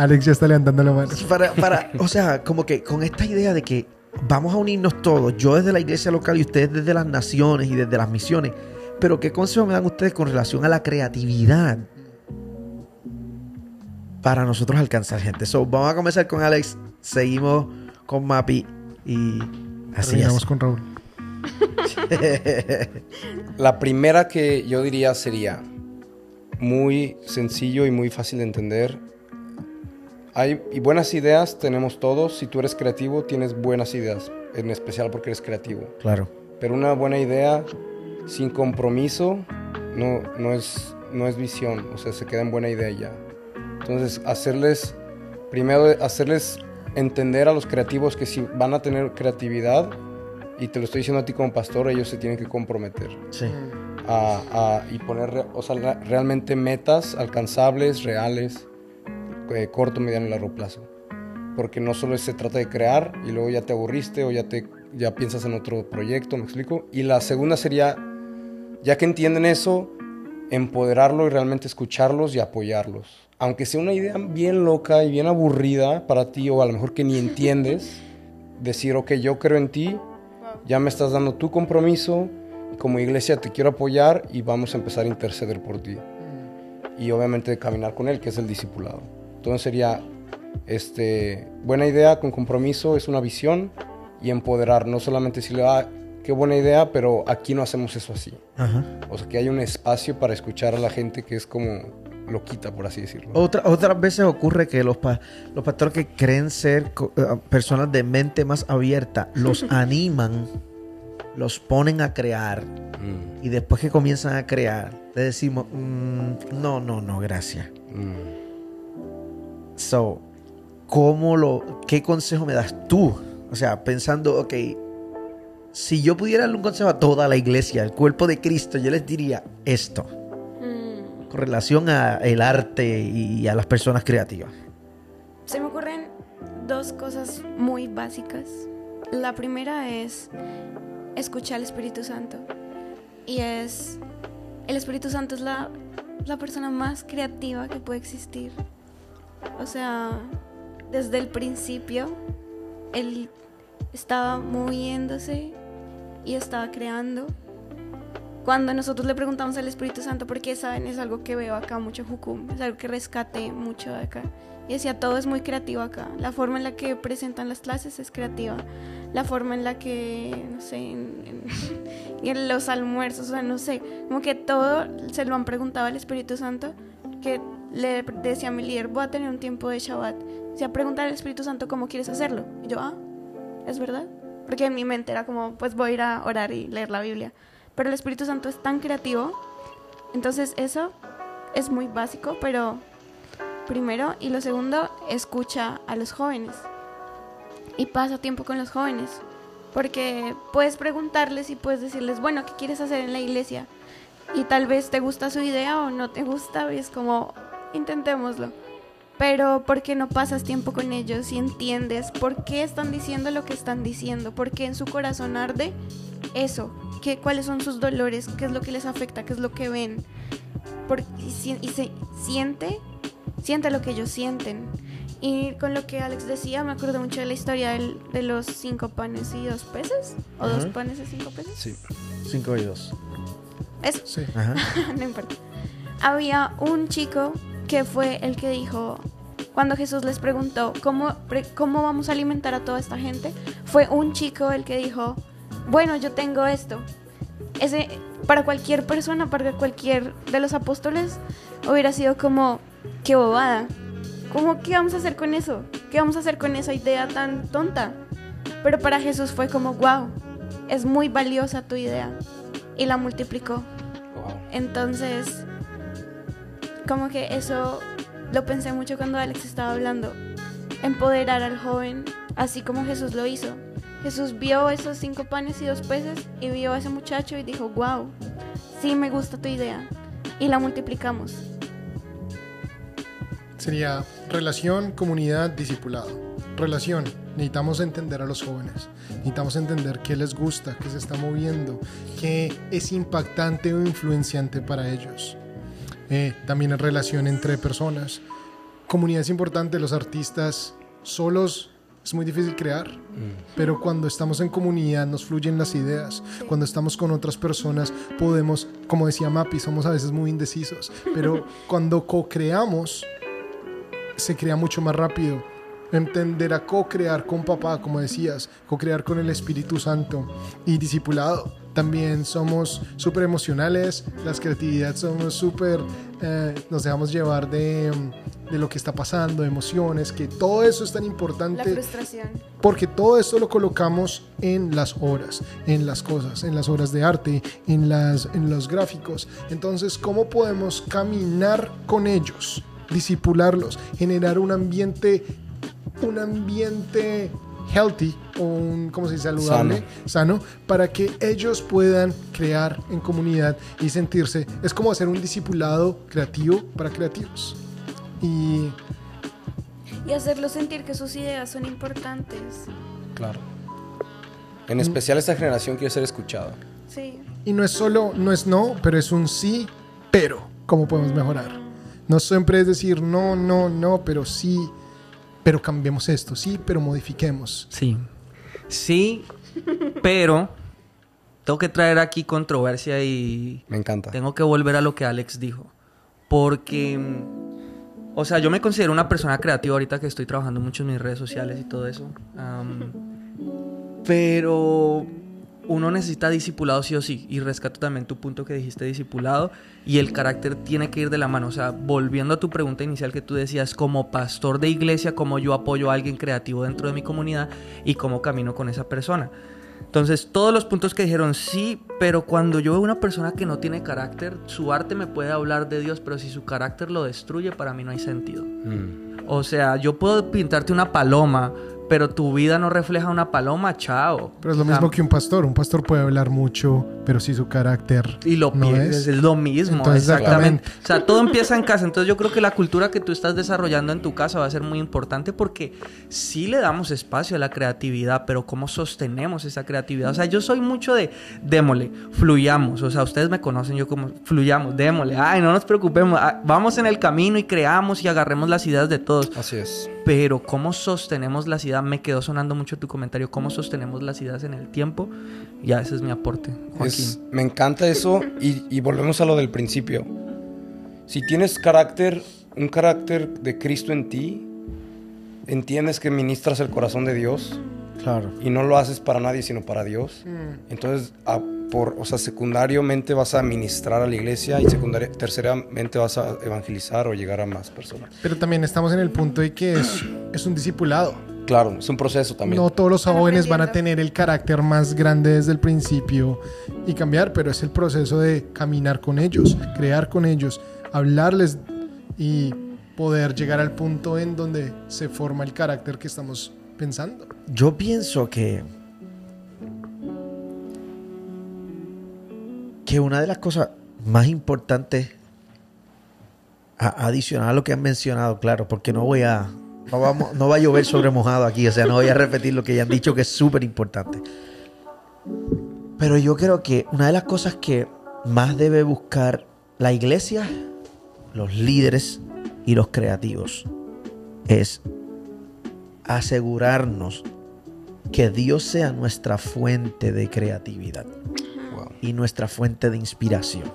Alex ya está levantando la mano. Para, para, o sea, como que con esta idea de que vamos a unirnos todos, yo desde la iglesia local y ustedes desde las naciones y desde las misiones, pero ¿qué consejo me dan ustedes con relación a la creatividad para nosotros alcanzar gente? So, vamos a comenzar con Alex, seguimos con Mapi y así Terminamos es. con Raúl. La primera que yo diría sería muy sencillo y muy fácil de entender. Hay y buenas ideas tenemos todos. Si tú eres creativo, tienes buenas ideas, en especial porque eres creativo. Claro. Pero una buena idea sin compromiso no, no, es, no es visión, o sea, se queda en buena idea ya. Entonces, hacerles, primero hacerles entender a los creativos que si van a tener creatividad, y te lo estoy diciendo a ti como pastor, ellos se tienen que comprometer Sí. a, a- y poner o sea, realmente metas alcanzables, reales, eh, corto, mediano y largo plazo. Porque no solo se trata de crear y luego ya te aburriste o ya, te, ya piensas en otro proyecto, ¿me explico? Y la segunda sería, ya que entienden eso, empoderarlo y realmente escucharlos y apoyarlos. Aunque sea una idea bien loca y bien aburrida para ti o a lo mejor que ni entiendes, decir, ok, yo creo en ti, ya me estás dando tu compromiso, como iglesia te quiero apoyar y vamos a empezar a interceder por ti. Y obviamente caminar con él, que es el discipulado. Entonces sería, este, buena idea con compromiso, es una visión y empoderar, no solamente decirle, ah, qué buena idea, pero aquí no hacemos eso así. Ajá. O sea, que hay un espacio para escuchar a la gente que es como loquita, por así decirlo. Otra, otras veces ocurre que los, pa- los pastores que creen ser eh, personas de mente más abierta los animan, los ponen a crear Mm, y después que comienzan a crear, le decimos, "Mm, no, no, no, gracias. mm. So, ¿cómo lo, ¿qué consejo me das tú? O sea, pensando, ok, si yo pudiera darle un consejo a toda la iglesia, al cuerpo de Cristo, yo les diría esto, Mm, con relación al arte y a las personas creativas. Se me ocurren dos cosas muy básicas. La primera es escuchar al Espíritu Santo. Y es, el Espíritu Santo es la, la persona más creativa que puede existir. O sea, desde el principio, él estaba moviéndose y estaba creando. Cuando nosotros le preguntamos al Espíritu Santo, porque saben, es algo que veo acá mucho Jucum, es algo que rescate mucho acá. Y decía, todo es muy creativo acá. La forma en la que presentan las clases es creativa. La forma en la que, no sé, en los almuerzos, o sea, no sé, como que todo se lo han preguntado al Espíritu Santo, que le decía a mi líder, voy a tener un tiempo de Shabbat. Decía, preguntar al Espíritu Santo cómo quieres hacerlo. Y yo, ah, es verdad. Porque en mi mente era como, pues voy a ir a orar y leer la Biblia. Pero el Espíritu Santo es tan creativo. Entonces eso es muy básico, pero primero. Y lo segundo, escucha a los jóvenes. Y pasa tiempo con los jóvenes. Porque puedes preguntarles y puedes decirles, bueno, ¿qué quieres hacer en la iglesia? Y tal vez te gusta su idea o no te gusta. Y es como, intentémoslo. Pero ¿por qué no pasas tiempo con ellos y entiendes por qué están diciendo lo que están diciendo? ¿Por qué en su corazón arde eso? ¿Qué, ¿Cuáles son sus dolores? ¿Qué es lo que les afecta? ¿Qué es lo que ven? Por- y, si- y se siente, siente lo que ellos sienten. Y con lo que Alex decía, me acuerdo mucho de la historia del- de los cinco panes y dos peces. ¿O dos panes y cinco peces? Sí. 5 y 2. Eso. Sí. Ajá. no importa. Había un chico que fue el que dijo, cuando Jesús les preguntó, ¿cómo, pre- ¿cómo vamos a alimentar a toda esta gente? Fue un chico el que dijo, bueno, yo tengo esto. Ese, para cualquier persona, para cualquier de los apóstoles, hubiera sido como, qué bobada. ¿Cómo, ¿Qué vamos a hacer con eso? ¿Qué vamos a hacer con esa idea tan tonta? Pero para Jesús fue como, wow, es muy valiosa tu idea. Y la multiplicó. Entonces, como que eso lo pensé mucho cuando Alex estaba hablando. empoderar al joven, así como Jesús lo hizo. Jesús vio esos cinco panes y dos peces y vio a ese muchacho y dijo, wow, sí me gusta tu idea. Y la multiplicamos. Sería relación, comunidad, discipulado. Relación, necesitamos entender a los jóvenes, necesitamos entender qué les gusta, qué se está moviendo, qué es impactante o influenciante para ellos. Eh, también es relación entre personas. Comunidad es importante, los artistas solos es muy difícil crear, pero cuando estamos en comunidad nos fluyen las ideas. Cuando estamos con otras personas podemos, como decía Mapi, somos a veces muy indecisos, pero cuando co-creamos se crea mucho más rápido. Entender a co-crear con papá, como decías, co-crear con el Espíritu Santo y discipulado. También somos súper emocionales, las creatividades somos súper, eh, nos dejamos llevar de, de lo que está pasando, emociones, que todo eso es tan La importante frustración. porque todo esto lo colocamos en las obras, en las cosas, en las obras de arte, en, las, en los gráficos. Entonces, ¿cómo podemos caminar con ellos, disipularlos, generar un ambiente, un ambiente healthy o un, ¿cómo se dice? Saludable, sano. para que ellos puedan crear en comunidad y sentirse. Es como hacer un discipulado creativo para creativos. Y Y hacerlos sentir que sus ideas son importantes. Claro. En especial esta generación quiere ser escuchada. Sí. Y no es solo, no es no, pero es un sí, pero. ¿Cómo podemos mejorar? No siempre es decir no, no, no, pero sí, pero cambiemos esto, sí, pero modifiquemos. Sí. Sí, pero tengo que traer aquí controversia y Me encanta. tengo que volver a lo que Alex dijo. Porque, o sea, yo me considero una persona creativa ahorita que estoy trabajando mucho en mis redes sociales y todo eso. Pero uno necesita discipulado sí o sí. Y rescato también tu punto que dijiste discipulado. Y el carácter tiene que ir de la mano. O sea, volviendo a tu pregunta inicial que tú decías, como pastor de iglesia, cómo yo apoyo a alguien creativo dentro de mi comunidad y cómo camino con esa persona. Entonces, todos los puntos que dijeron sí, pero cuando yo veo una persona que no tiene carácter, su arte me puede hablar de Dios, pero si su carácter lo destruye, para mí no hay sentido. Mm. O sea, yo puedo pintarte una paloma, pero tu vida no refleja una paloma, chao. Pero es lo O sea, mismo que un pastor. Un pastor puede hablar mucho, pero si su carácter Y lo no es. es lo mismo, Entonces, exactamente. O sea, todo empieza en casa. Entonces yo creo que la cultura que tú estás desarrollando en tu casa va a ser muy importante porque sí le damos espacio a la creatividad, pero ¿cómo sostenemos esa creatividad? O sea, yo soy mucho de démosle, fluyamos. O sea, ustedes me conocen yo como fluyamos, démosle. Ay, no nos preocupemos. ah, Vamos en el camino y creamos y agarremos las ideas de todos. Así es. Pero ¿cómo sostenemos las ideas? Me quedó sonando mucho tu comentario. ¿Cómo sostenemos las ideas en el tiempo? Ya ese es mi aporte, Joaquín. Es- me encanta eso y, y volvemos a lo del principio. Si tienes carácter, un carácter de Cristo en ti, entiendes que ministras el corazón de Dios Claro. y no lo haces para nadie sino para Dios. Entonces, a- por, o sea, secundariamente vas a ministrar a la iglesia y secundaria, terceramente vas a evangelizar o llegar a más personas. Pero también estamos en el punto de que es, es un discipulado. Claro, es un proceso también. No todos los jóvenes van a tener el carácter más grande desde el principio y cambiar, pero es el proceso de caminar con ellos, crear con ellos, hablarles y poder llegar al punto en donde se forma el carácter que estamos pensando. Yo pienso que. Que una de las cosas más importantes, a- adicional a lo que han mencionado, claro, porque no voy a. No, vamos, no va a llover sobre mojado aquí, o sea, no voy a repetir lo que ya han dicho que es súper importante. Pero yo creo que una de las cosas que más debe buscar la iglesia, los líderes y los creativos es asegurarnos que Dios sea nuestra fuente de creatividad. Y nuestra fuente de inspiración.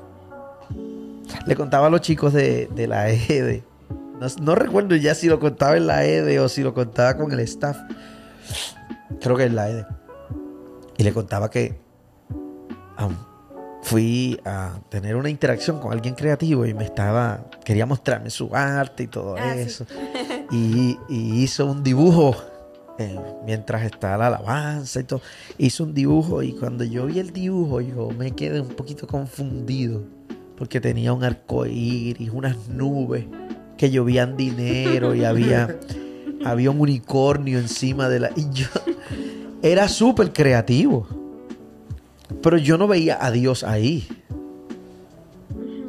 Le contaba a los chicos de, de la EDE. No, no recuerdo ya si lo contaba en la EDE o si lo contaba con el staff. Creo que en la EDE. Y le contaba que am, fui a tener una interacción con alguien creativo y me estaba. Quería mostrarme su arte y todo Ah, sí. eso. Y, y hizo un dibujo eh, mientras estaba la alabanza y todo. Hizo un dibujo y cuando yo vi el dibujo yo me quedé un poquito confundido porque tenía un arco iris, unas nubes que llovían dinero y había, había un unicornio encima de la... Y yo era súper creativo. Pero yo no veía a Dios ahí.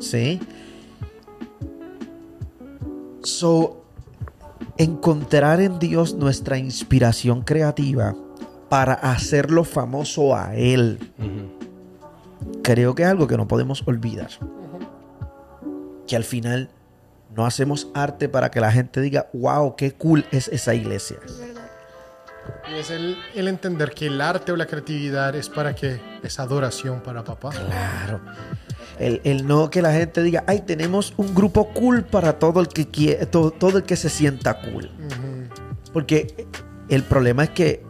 ¿Sí? So, encontrar en Dios nuestra inspiración creativa para hacerlo famoso a Él. Creo que es algo que no podemos olvidar. Que al final no hacemos arte para que la gente diga, wow, qué cool es esa iglesia. Y es el, el entender que el arte o la creatividad es para que es adoración para papá. Claro. El, el no que la gente diga, ay, tenemos un grupo cool para todo el que quiere, todo, todo el que se sienta cool. Porque el problema es que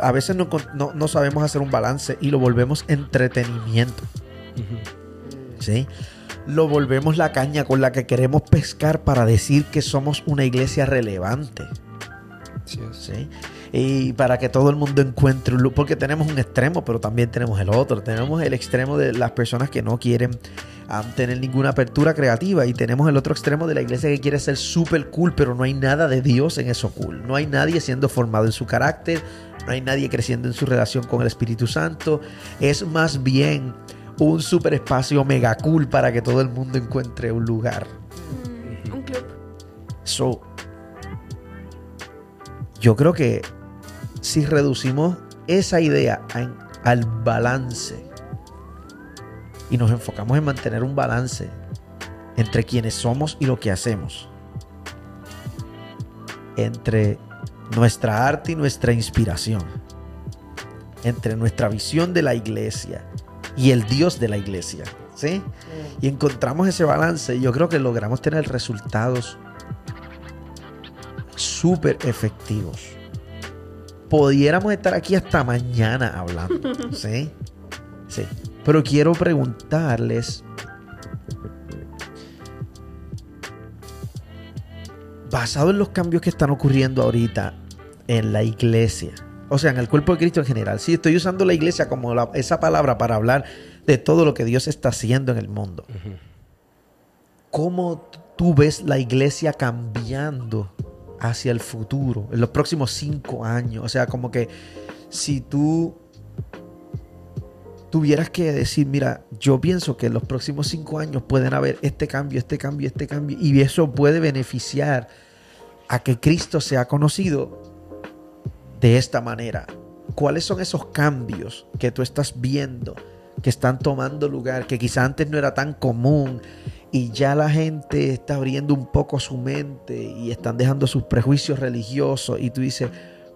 a veces no, no- no sabemos hacer un balance y lo volvemos entretenimiento. ¿sí? Lo volvemos la caña con la que queremos pescar para decir que somos una iglesia relevante. ¿sí? Y para que todo el mundo encuentre un lu- porque tenemos un extremo, pero también tenemos el otro. Tenemos el extremo de las personas que no quieren tener ninguna apertura creativa y tenemos el otro extremo de la iglesia que quiere ser súper cool, pero no hay nada de Dios en eso cool. No hay nadie siendo formado en su carácter, no hay nadie creciendo en su relación con el Espíritu Santo. Es más bien un super espacio mega cool para que todo el mundo encuentre un lugar. Mm, un club. So, yo creo que si reducimos esa idea en- al balance y nos enfocamos en mantener un balance entre quienes somos y lo que hacemos, entre nuestra arte y nuestra inspiración, entre nuestra visión de la iglesia y el Dios de la iglesia, ¿sí? Y encontramos ese balance, yo creo que logramos tener resultados súper efectivos. Pudiéramos estar aquí hasta mañana hablando, ¿sí? Sí. Pero quiero preguntarles, basado en los cambios que están ocurriendo ahorita en la iglesia, o sea, en el cuerpo de Cristo en general, sí, estoy usando la iglesia como la- esa palabra para hablar de todo lo que Dios está haciendo en el mundo. ¿Cómo tú ves la iglesia cambiando hacia el futuro, en los próximos cinco años? O sea, como que si tú tuvieras que decir, mira, yo pienso que en los próximos cinco años pueden haber este cambio, este cambio, este cambio, y eso puede beneficiar a que Cristo sea conocido de esta manera. ¿Cuáles son esos cambios que tú estás viendo, que están tomando lugar, que quizá antes no era tan común y ya la gente está abriendo un poco su mente y están dejando sus prejuicios religiosos y tú dices,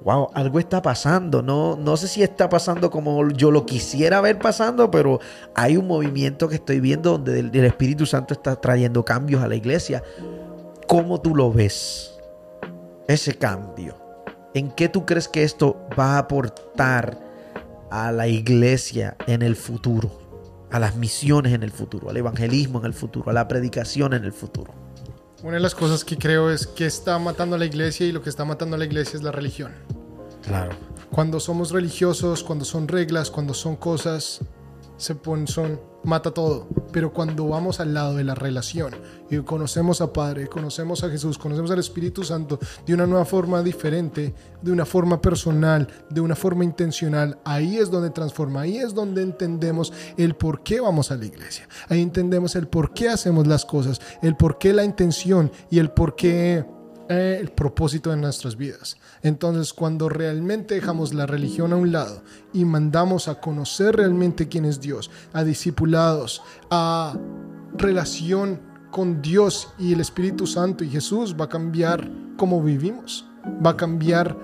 wow, algo está pasando, no, no sé si está pasando como yo lo quisiera ver pasando, pero hay un movimiento que estoy viendo donde el, el Espíritu Santo está trayendo cambios a la iglesia. ¿Cómo tú lo ves? Ese cambio. ¿En qué tú crees que esto va a aportar a la iglesia en el futuro? A las misiones en el futuro, al evangelismo en el futuro, a la predicación en el futuro. Una de las cosas que creo es que está matando a la iglesia y lo que está matando a la iglesia es la religión. Claro. Cuando somos religiosos, cuando son reglas, cuando son cosas, se ponen, son, mata todo. Pero cuando vamos al lado de la relación y conocemos a Padre, conocemos a Jesús, conocemos al Espíritu Santo de una nueva forma diferente, de una forma personal, de una forma intencional, ahí es donde transforma, ahí es donde entendemos el por qué vamos a la iglesia. Ahí entendemos el por qué hacemos las cosas, el por qué la intención y el por qué eh, el propósito de nuestras vidas. Entonces, cuando realmente dejamos la religión a un lado y mandamos a conocer realmente quién es Dios, a discipulados, a relación con Dios y el Espíritu Santo y Jesús, va a cambiar cómo vivimos, va a cambiar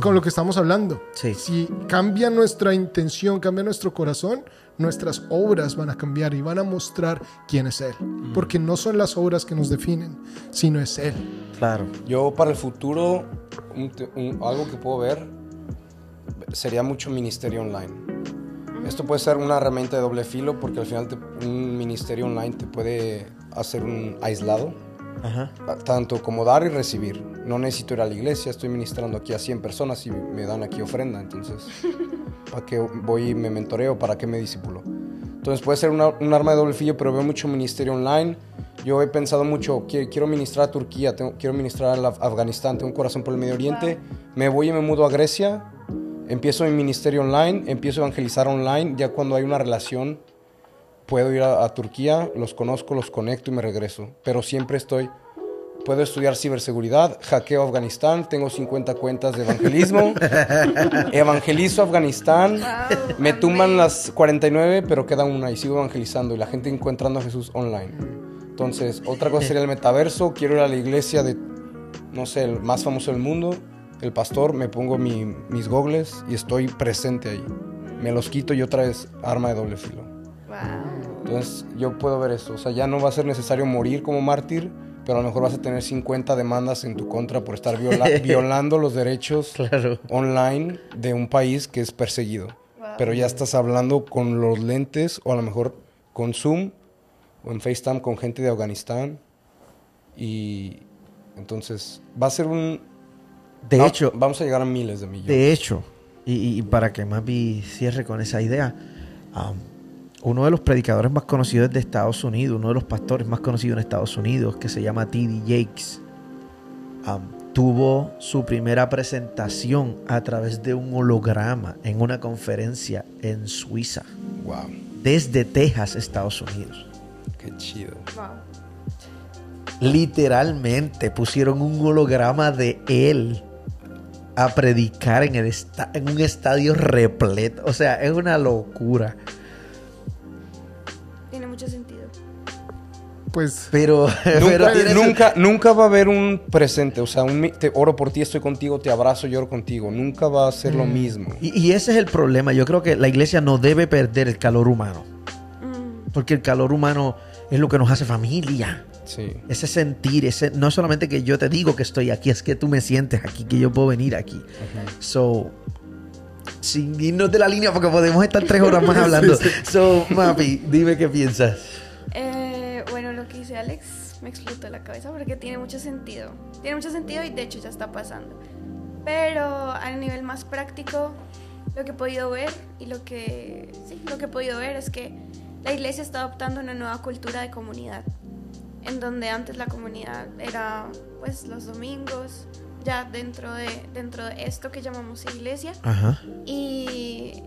con lo que estamos hablando. Sí. Si cambia nuestra intención, cambia nuestro corazón, nuestras obras van a cambiar y van a mostrar quién es Él. Porque no son las obras que nos definen, sino es Él. Claro. Yo para el futuro, un un- algo que puedo ver sería mucho ministerio online. Esto puede ser una herramienta de doble filo porque al final te- un ministerio online te puede hacer un aislado, Ajá. tanto como dar y recibir. No necesito ir a la iglesia, estoy ministrando aquí a 100 personas y me dan aquí ofrenda, entonces, ¿para qué voy y me mentoreo? ¿Para qué me disipulo? Entonces puede ser una- un arma de doble filo, pero veo mucho ministerio online. Yo he pensado mucho, qui- quiero ministrar a Turquía, tengo- quiero ministrar a Afganistán, tengo un corazón por el Medio Oriente. Me voy y me mudo a Grecia, empiezo mi ministerio online, empiezo a evangelizar online. Ya cuando hay una relación, puedo ir a, a Turquía, los conozco, los conecto y me regreso. Pero siempre estoy, puedo estudiar ciberseguridad, hackeo Afganistán, tengo 50 cuentas de evangelismo, evangelizo Afganistán, Wow, me tumban las 49, pero queda una y sigo evangelizando y la gente encontrando a Jesús online. Entonces, otra cosa sería el metaverso, quiero ir a la iglesia de, no sé, el más famoso del mundo, el pastor, me pongo mi- mis gogles y estoy presente ahí. Me los quito y otra vez arma de doble filo. Wow. Entonces yo puedo ver eso. O sea, ya no va a ser necesario morir como mártir, pero a lo mejor vas a tener 50 demandas en tu contra por estar viola- violando los derechos Claro. online de un país que es perseguido. Wow. Pero ya estás hablando con los lentes o a lo mejor con Zoom o en FaceTime con gente de Afganistán. Y entonces va a ser un... De hecho, vamos a llegar a miles de millones. De hecho, y, y para que Mapi cierre con esa idea, um, uno de los predicadores más conocidos de Estados Unidos, uno de los pastores más conocidos en Estados Unidos, que se llama T.D. Jakes, um, tuvo su primera presentación a través de un holograma en una conferencia en Suiza, Wow, desde Texas, Estados Unidos. qué chido. Wow. Literalmente pusieron un holograma de él a predicar en, el esta- en un estadio repleto. O sea, es una locura. Pues Pero, pero Nunca, nunca, nunca va a haber un presente, o sea, un, te oro por ti, estoy contigo, te abrazo, lloro contigo. Nunca va a ser lo mismo. Y, y ese es el problema. Yo creo que la iglesia no debe perder el calor humano. Mm, Porque el calor humano es lo que nos hace familia. Sí. Ese sentir, ese, no solamente que yo te digo que estoy aquí, es que tú me sientes aquí, que yo puedo venir aquí. So, sin irnos de la línea, porque podemos estar tres horas más hablando. So, Mapi, dime qué piensas. eh, dice Alex me explotó la cabeza porque tiene mucho sentido. Tiene mucho sentido y de hecho ya está pasando. Pero a nivel más práctico, lo que he podido ver y lo que, sí, lo que he podido ver es que la iglesia está adoptando una nueva cultura de comunidad. En donde antes la comunidad era pues los domingos, ya dentro de, dentro de esto que llamamos iglesia. Ajá. y,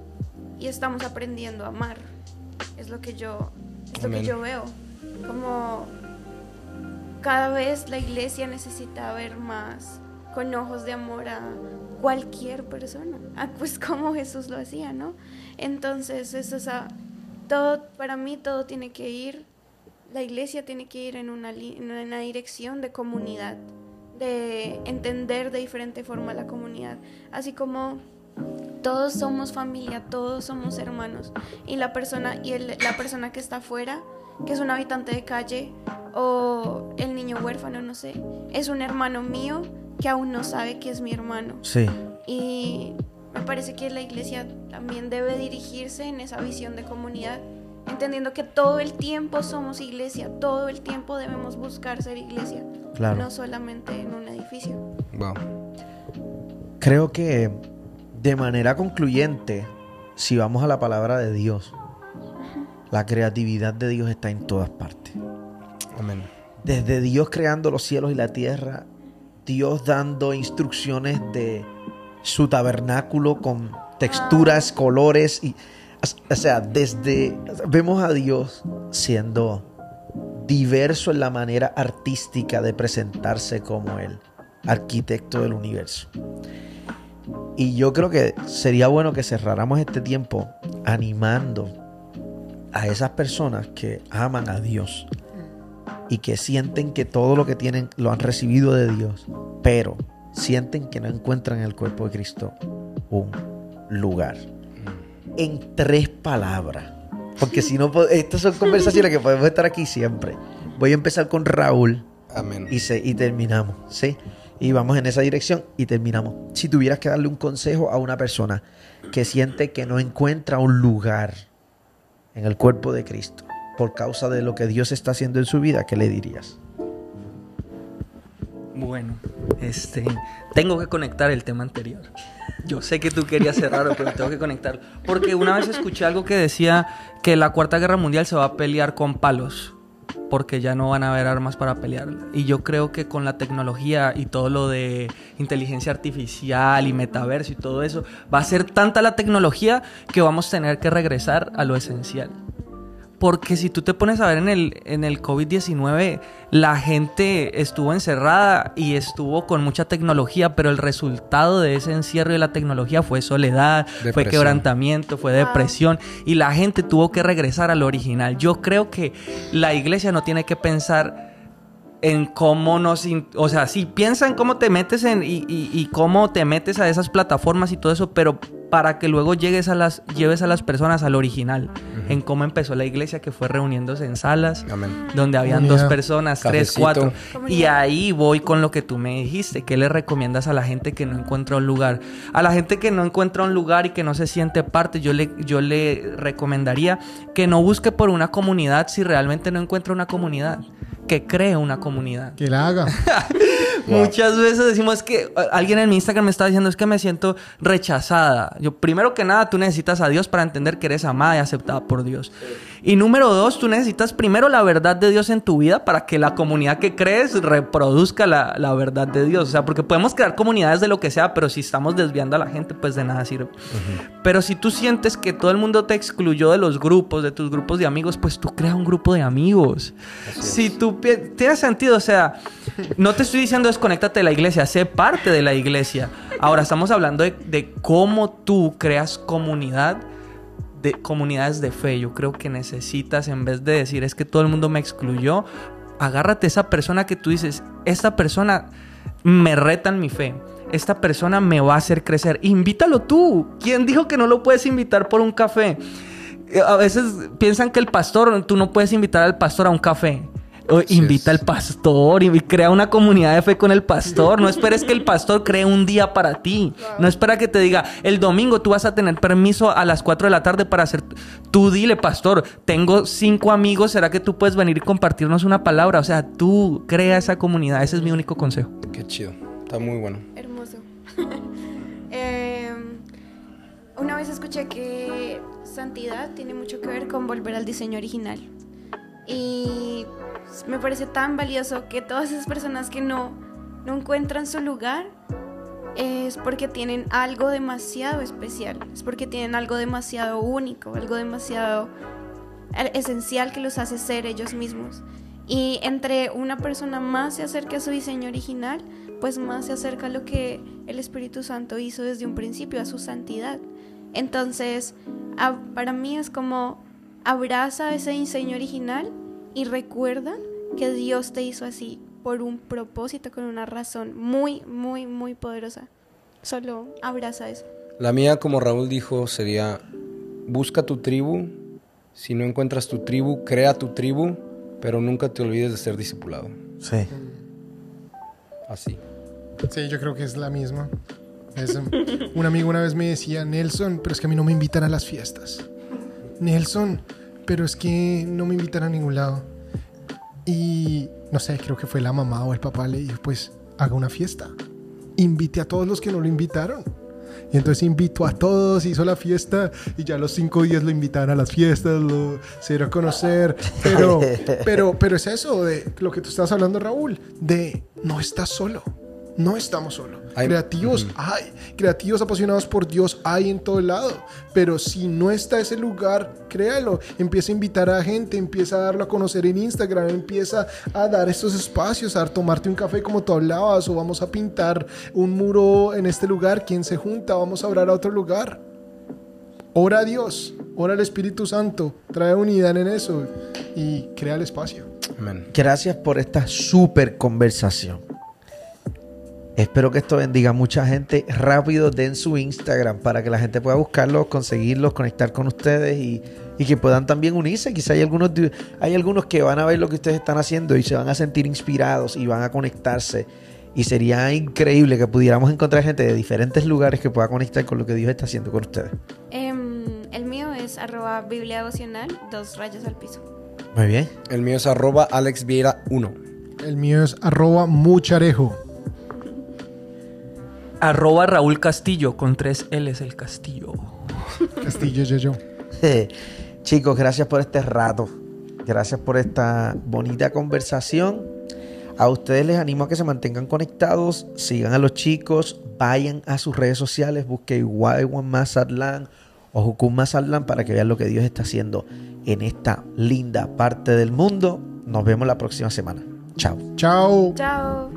y estamos aprendiendo a amar. Es lo que yo, es lo que yo veo. Como cada vez la iglesia necesita ver más con ojos de amor a cualquier persona. Pues como Jesús lo hacía, ¿no? Entonces, eso es todo, para mí todo tiene que ir, la iglesia tiene que ir en una, dirección de comunidad, de entender de diferente forma la comunidad. Así como todos somos familia, todos somos hermanos. Y la persona, y la persona que está afuera, que es un habitante de calle, o el niño huérfano, no sé, es un hermano mío que aún no sabe que es mi hermano. Sí. Y me parece que la iglesia también debe dirigirse en esa visión de comunidad, entendiendo que todo el tiempo somos iglesia, todo el tiempo debemos buscar ser iglesia, Claro. no solamente en un edificio. Wow. Creo que de manera concluyente, si vamos a la palabra de Dios, la creatividad de Dios está en todas partes. Amén. Desde Dios creando los cielos y la tierra, Dios dando instrucciones de su tabernáculo con texturas, colores y o sea, desde vemos a Dios siendo diverso en la manera artística de presentarse como el arquitecto del universo. Y yo creo que sería bueno que cerráramos este tiempo animando a esas personas que aman a Dios y que sienten que todo lo que tienen lo han recibido de Dios, pero sienten que no encuentran en el cuerpo de Cristo un lugar. En tres palabras. Porque si no, estas son conversaciones que podemos estar aquí siempre. Voy a empezar con Raúl Amén. y, se, y terminamos, ¿sí? Y vamos en esa dirección y terminamos. Si tuvieras que darle un consejo a una persona que siente que no encuentra un lugar en el cuerpo de Cristo por causa de lo que Dios está haciendo en su vida, ¿qué le dirías? Bueno, este, tengo que conectar el tema anterior. Yo sé que tú querías cerrarlo, pero tengo que conectarlo. Porque una vez escuché algo que decía que la Cuarta Guerra Mundial se va a pelear con palos. Porque ya no van a haber armas para pelear. Y yo creo que con la tecnología y todo lo de inteligencia artificial y metaverso y todo eso, va a ser tanta la tecnología que vamos a tener que regresar a lo esencial. Porque si tú te pones a ver en el, en el COVID-19, la gente estuvo encerrada y estuvo con mucha tecnología, pero el resultado de ese encierro de la tecnología fue soledad, fue quebrantamiento, fue depresión y la gente tuvo que regresar al original. Yo creo que la iglesia no tiene que pensar en cómo nos... O sea, sí, piensa en cómo te metes en... Y, y- y cómo te metes a esas plataformas y todo eso, pero para que luego llegues a las, lleves a las personas al original, en cómo empezó la iglesia, que fue reuniéndose en salas, Amén. donde habían Comunidad. dos personas, tres, cuatro. Y ahí voy con lo que tú me dijiste. ¿Qué le recomiendas a la gente que no encuentra un lugar? A la gente que no encuentra un lugar y que no se siente parte, yo le, yo le recomendaría que no busque por una comunidad si realmente no encuentra una comunidad. Que cree una comunidad. Que la haga. Muchas veces decimos que alguien en mi Instagram me está diciendo es que me siento rechazada. Yo, primero que nada, tú necesitas a Dios para entender que eres amada y aceptada por Dios. Y número dos, tú necesitas primero la verdad de Dios en tu vida para que la comunidad que crees reproduzca la, la verdad de Dios. O sea, porque podemos crear comunidades de lo que sea, pero si estamos desviando a la gente, pues de nada sirve. Pero si tú sientes que todo el mundo te excluyó de los grupos, de tus grupos de amigos, pues tú crea un grupo de amigos. Si tú tiene sentido, o sea, no te estoy diciendo desconéctate de la iglesia, sé parte de la iglesia. Ahora estamos hablando de, de cómo tú creas comunidad, de comunidades de fe. Yo creo que necesitas, en vez de decir es que todo el mundo me excluyó, agárrate esa persona que tú dices, esta persona me reta en mi fe. Esta persona me va a hacer crecer. Invítalo tú. ¿Quién dijo que no lo puedes invitar por un café? A veces piensan que el pastor, tú no puedes invitar al pastor a un café. O Así invita al pastor y crea una comunidad de fe con el pastor. No esperes que el pastor cree un día para ti. No espera que te diga, el domingo tú vas a tener permiso a las 4 de la tarde para hacer... Tú dile, pastor, tengo cinco amigos, ¿será que tú puedes venir y compartirnos una palabra? O sea, tú crea esa comunidad. Ese es mi único consejo. Qué chido. Está muy bueno. Hermoso. Eh, una vez escuché que santidad tiene mucho que ver con volver al diseño original. Y me parece tan valioso que todas esas personas que no, no encuentran su lugar es porque tienen algo demasiado especial, es porque tienen algo demasiado único, algo demasiado eh, esencial que los hace ser ellos mismos. Y entre una persona más se acerca a su diseño original, pues más se acerca a lo que el Espíritu Santo hizo desde un principio, a su santidad. Entonces, para mí es como abraza ese diseño original y recuerda que Dios te hizo así por un propósito, con una razón muy, muy, muy poderosa. Solo abraza eso. La mía, como Raúl dijo, sería busca tu tribu. Si no encuentras tu tribu, crea tu tribu, pero nunca te olvides de ser discipulado. Sí. Así. Sí, yo creo que es la misma. Es, um, un amigo una vez me decía, Nelson, pero es que a mí no me invitan a las fiestas. Nelson, pero es que no me invitan a ningún lado. Y no sé, creo que fue la mamá o el papá le dijo, pues haga una fiesta. Invite a todos los que no lo invitaron. Y entonces invitó a todos, hizo la fiesta y ya los cinco días lo invitaron a las fiestas, lo, se dieron a conocer. Pero, pero, pero es eso de lo que tú estás hablando, Raúl, de no estás solo. No estamos solos. Hay- creativos hay. Creativos apasionados por Dios hay en todo lado. Pero si no está ese lugar, créalo. Empieza a invitar a gente, empieza a darlo a conocer en Instagram, empieza a dar estos espacios, a tomarte un café como tú hablabas, o vamos a pintar un muro en este lugar. ¿Quién se junta? Vamos a orar a otro lugar. Ora a Dios, ora al Espíritu Santo, trae unidad en eso y crea el espacio. Amén. Gracias por esta súper conversación. Espero que esto bendiga a mucha gente. Rápido den su Instagram para que la gente pueda buscarlos, conseguirlos, conectar con ustedes y, y que puedan también unirse. Quizá hay algunos, hay algunos que van a ver lo que ustedes están haciendo y se van a sentir inspirados y van a conectarse. Y sería increíble que pudiéramos encontrar gente de diferentes lugares que pueda conectar con lo que Dios está haciendo con ustedes. Em, el mío es arroba Biblia devocional, dos rayas al piso. Muy bien. El mío es arroba Alex Vieira 1. El mío es arroba mucharejo. Arroba Raúl Castillo con tres L's el Castillo. Castillo yo, yo. Chicos, gracias por este rato. Gracias por esta bonita conversación. A ustedes les animo a que se mantengan conectados, sigan a los chicos, vayan a sus redes sociales, busquen Y1 Mazatlán o Jukum Mazatlán para que vean lo que Dios está haciendo en esta linda parte del mundo. Nos vemos la próxima semana. Chao. Chao. Chao.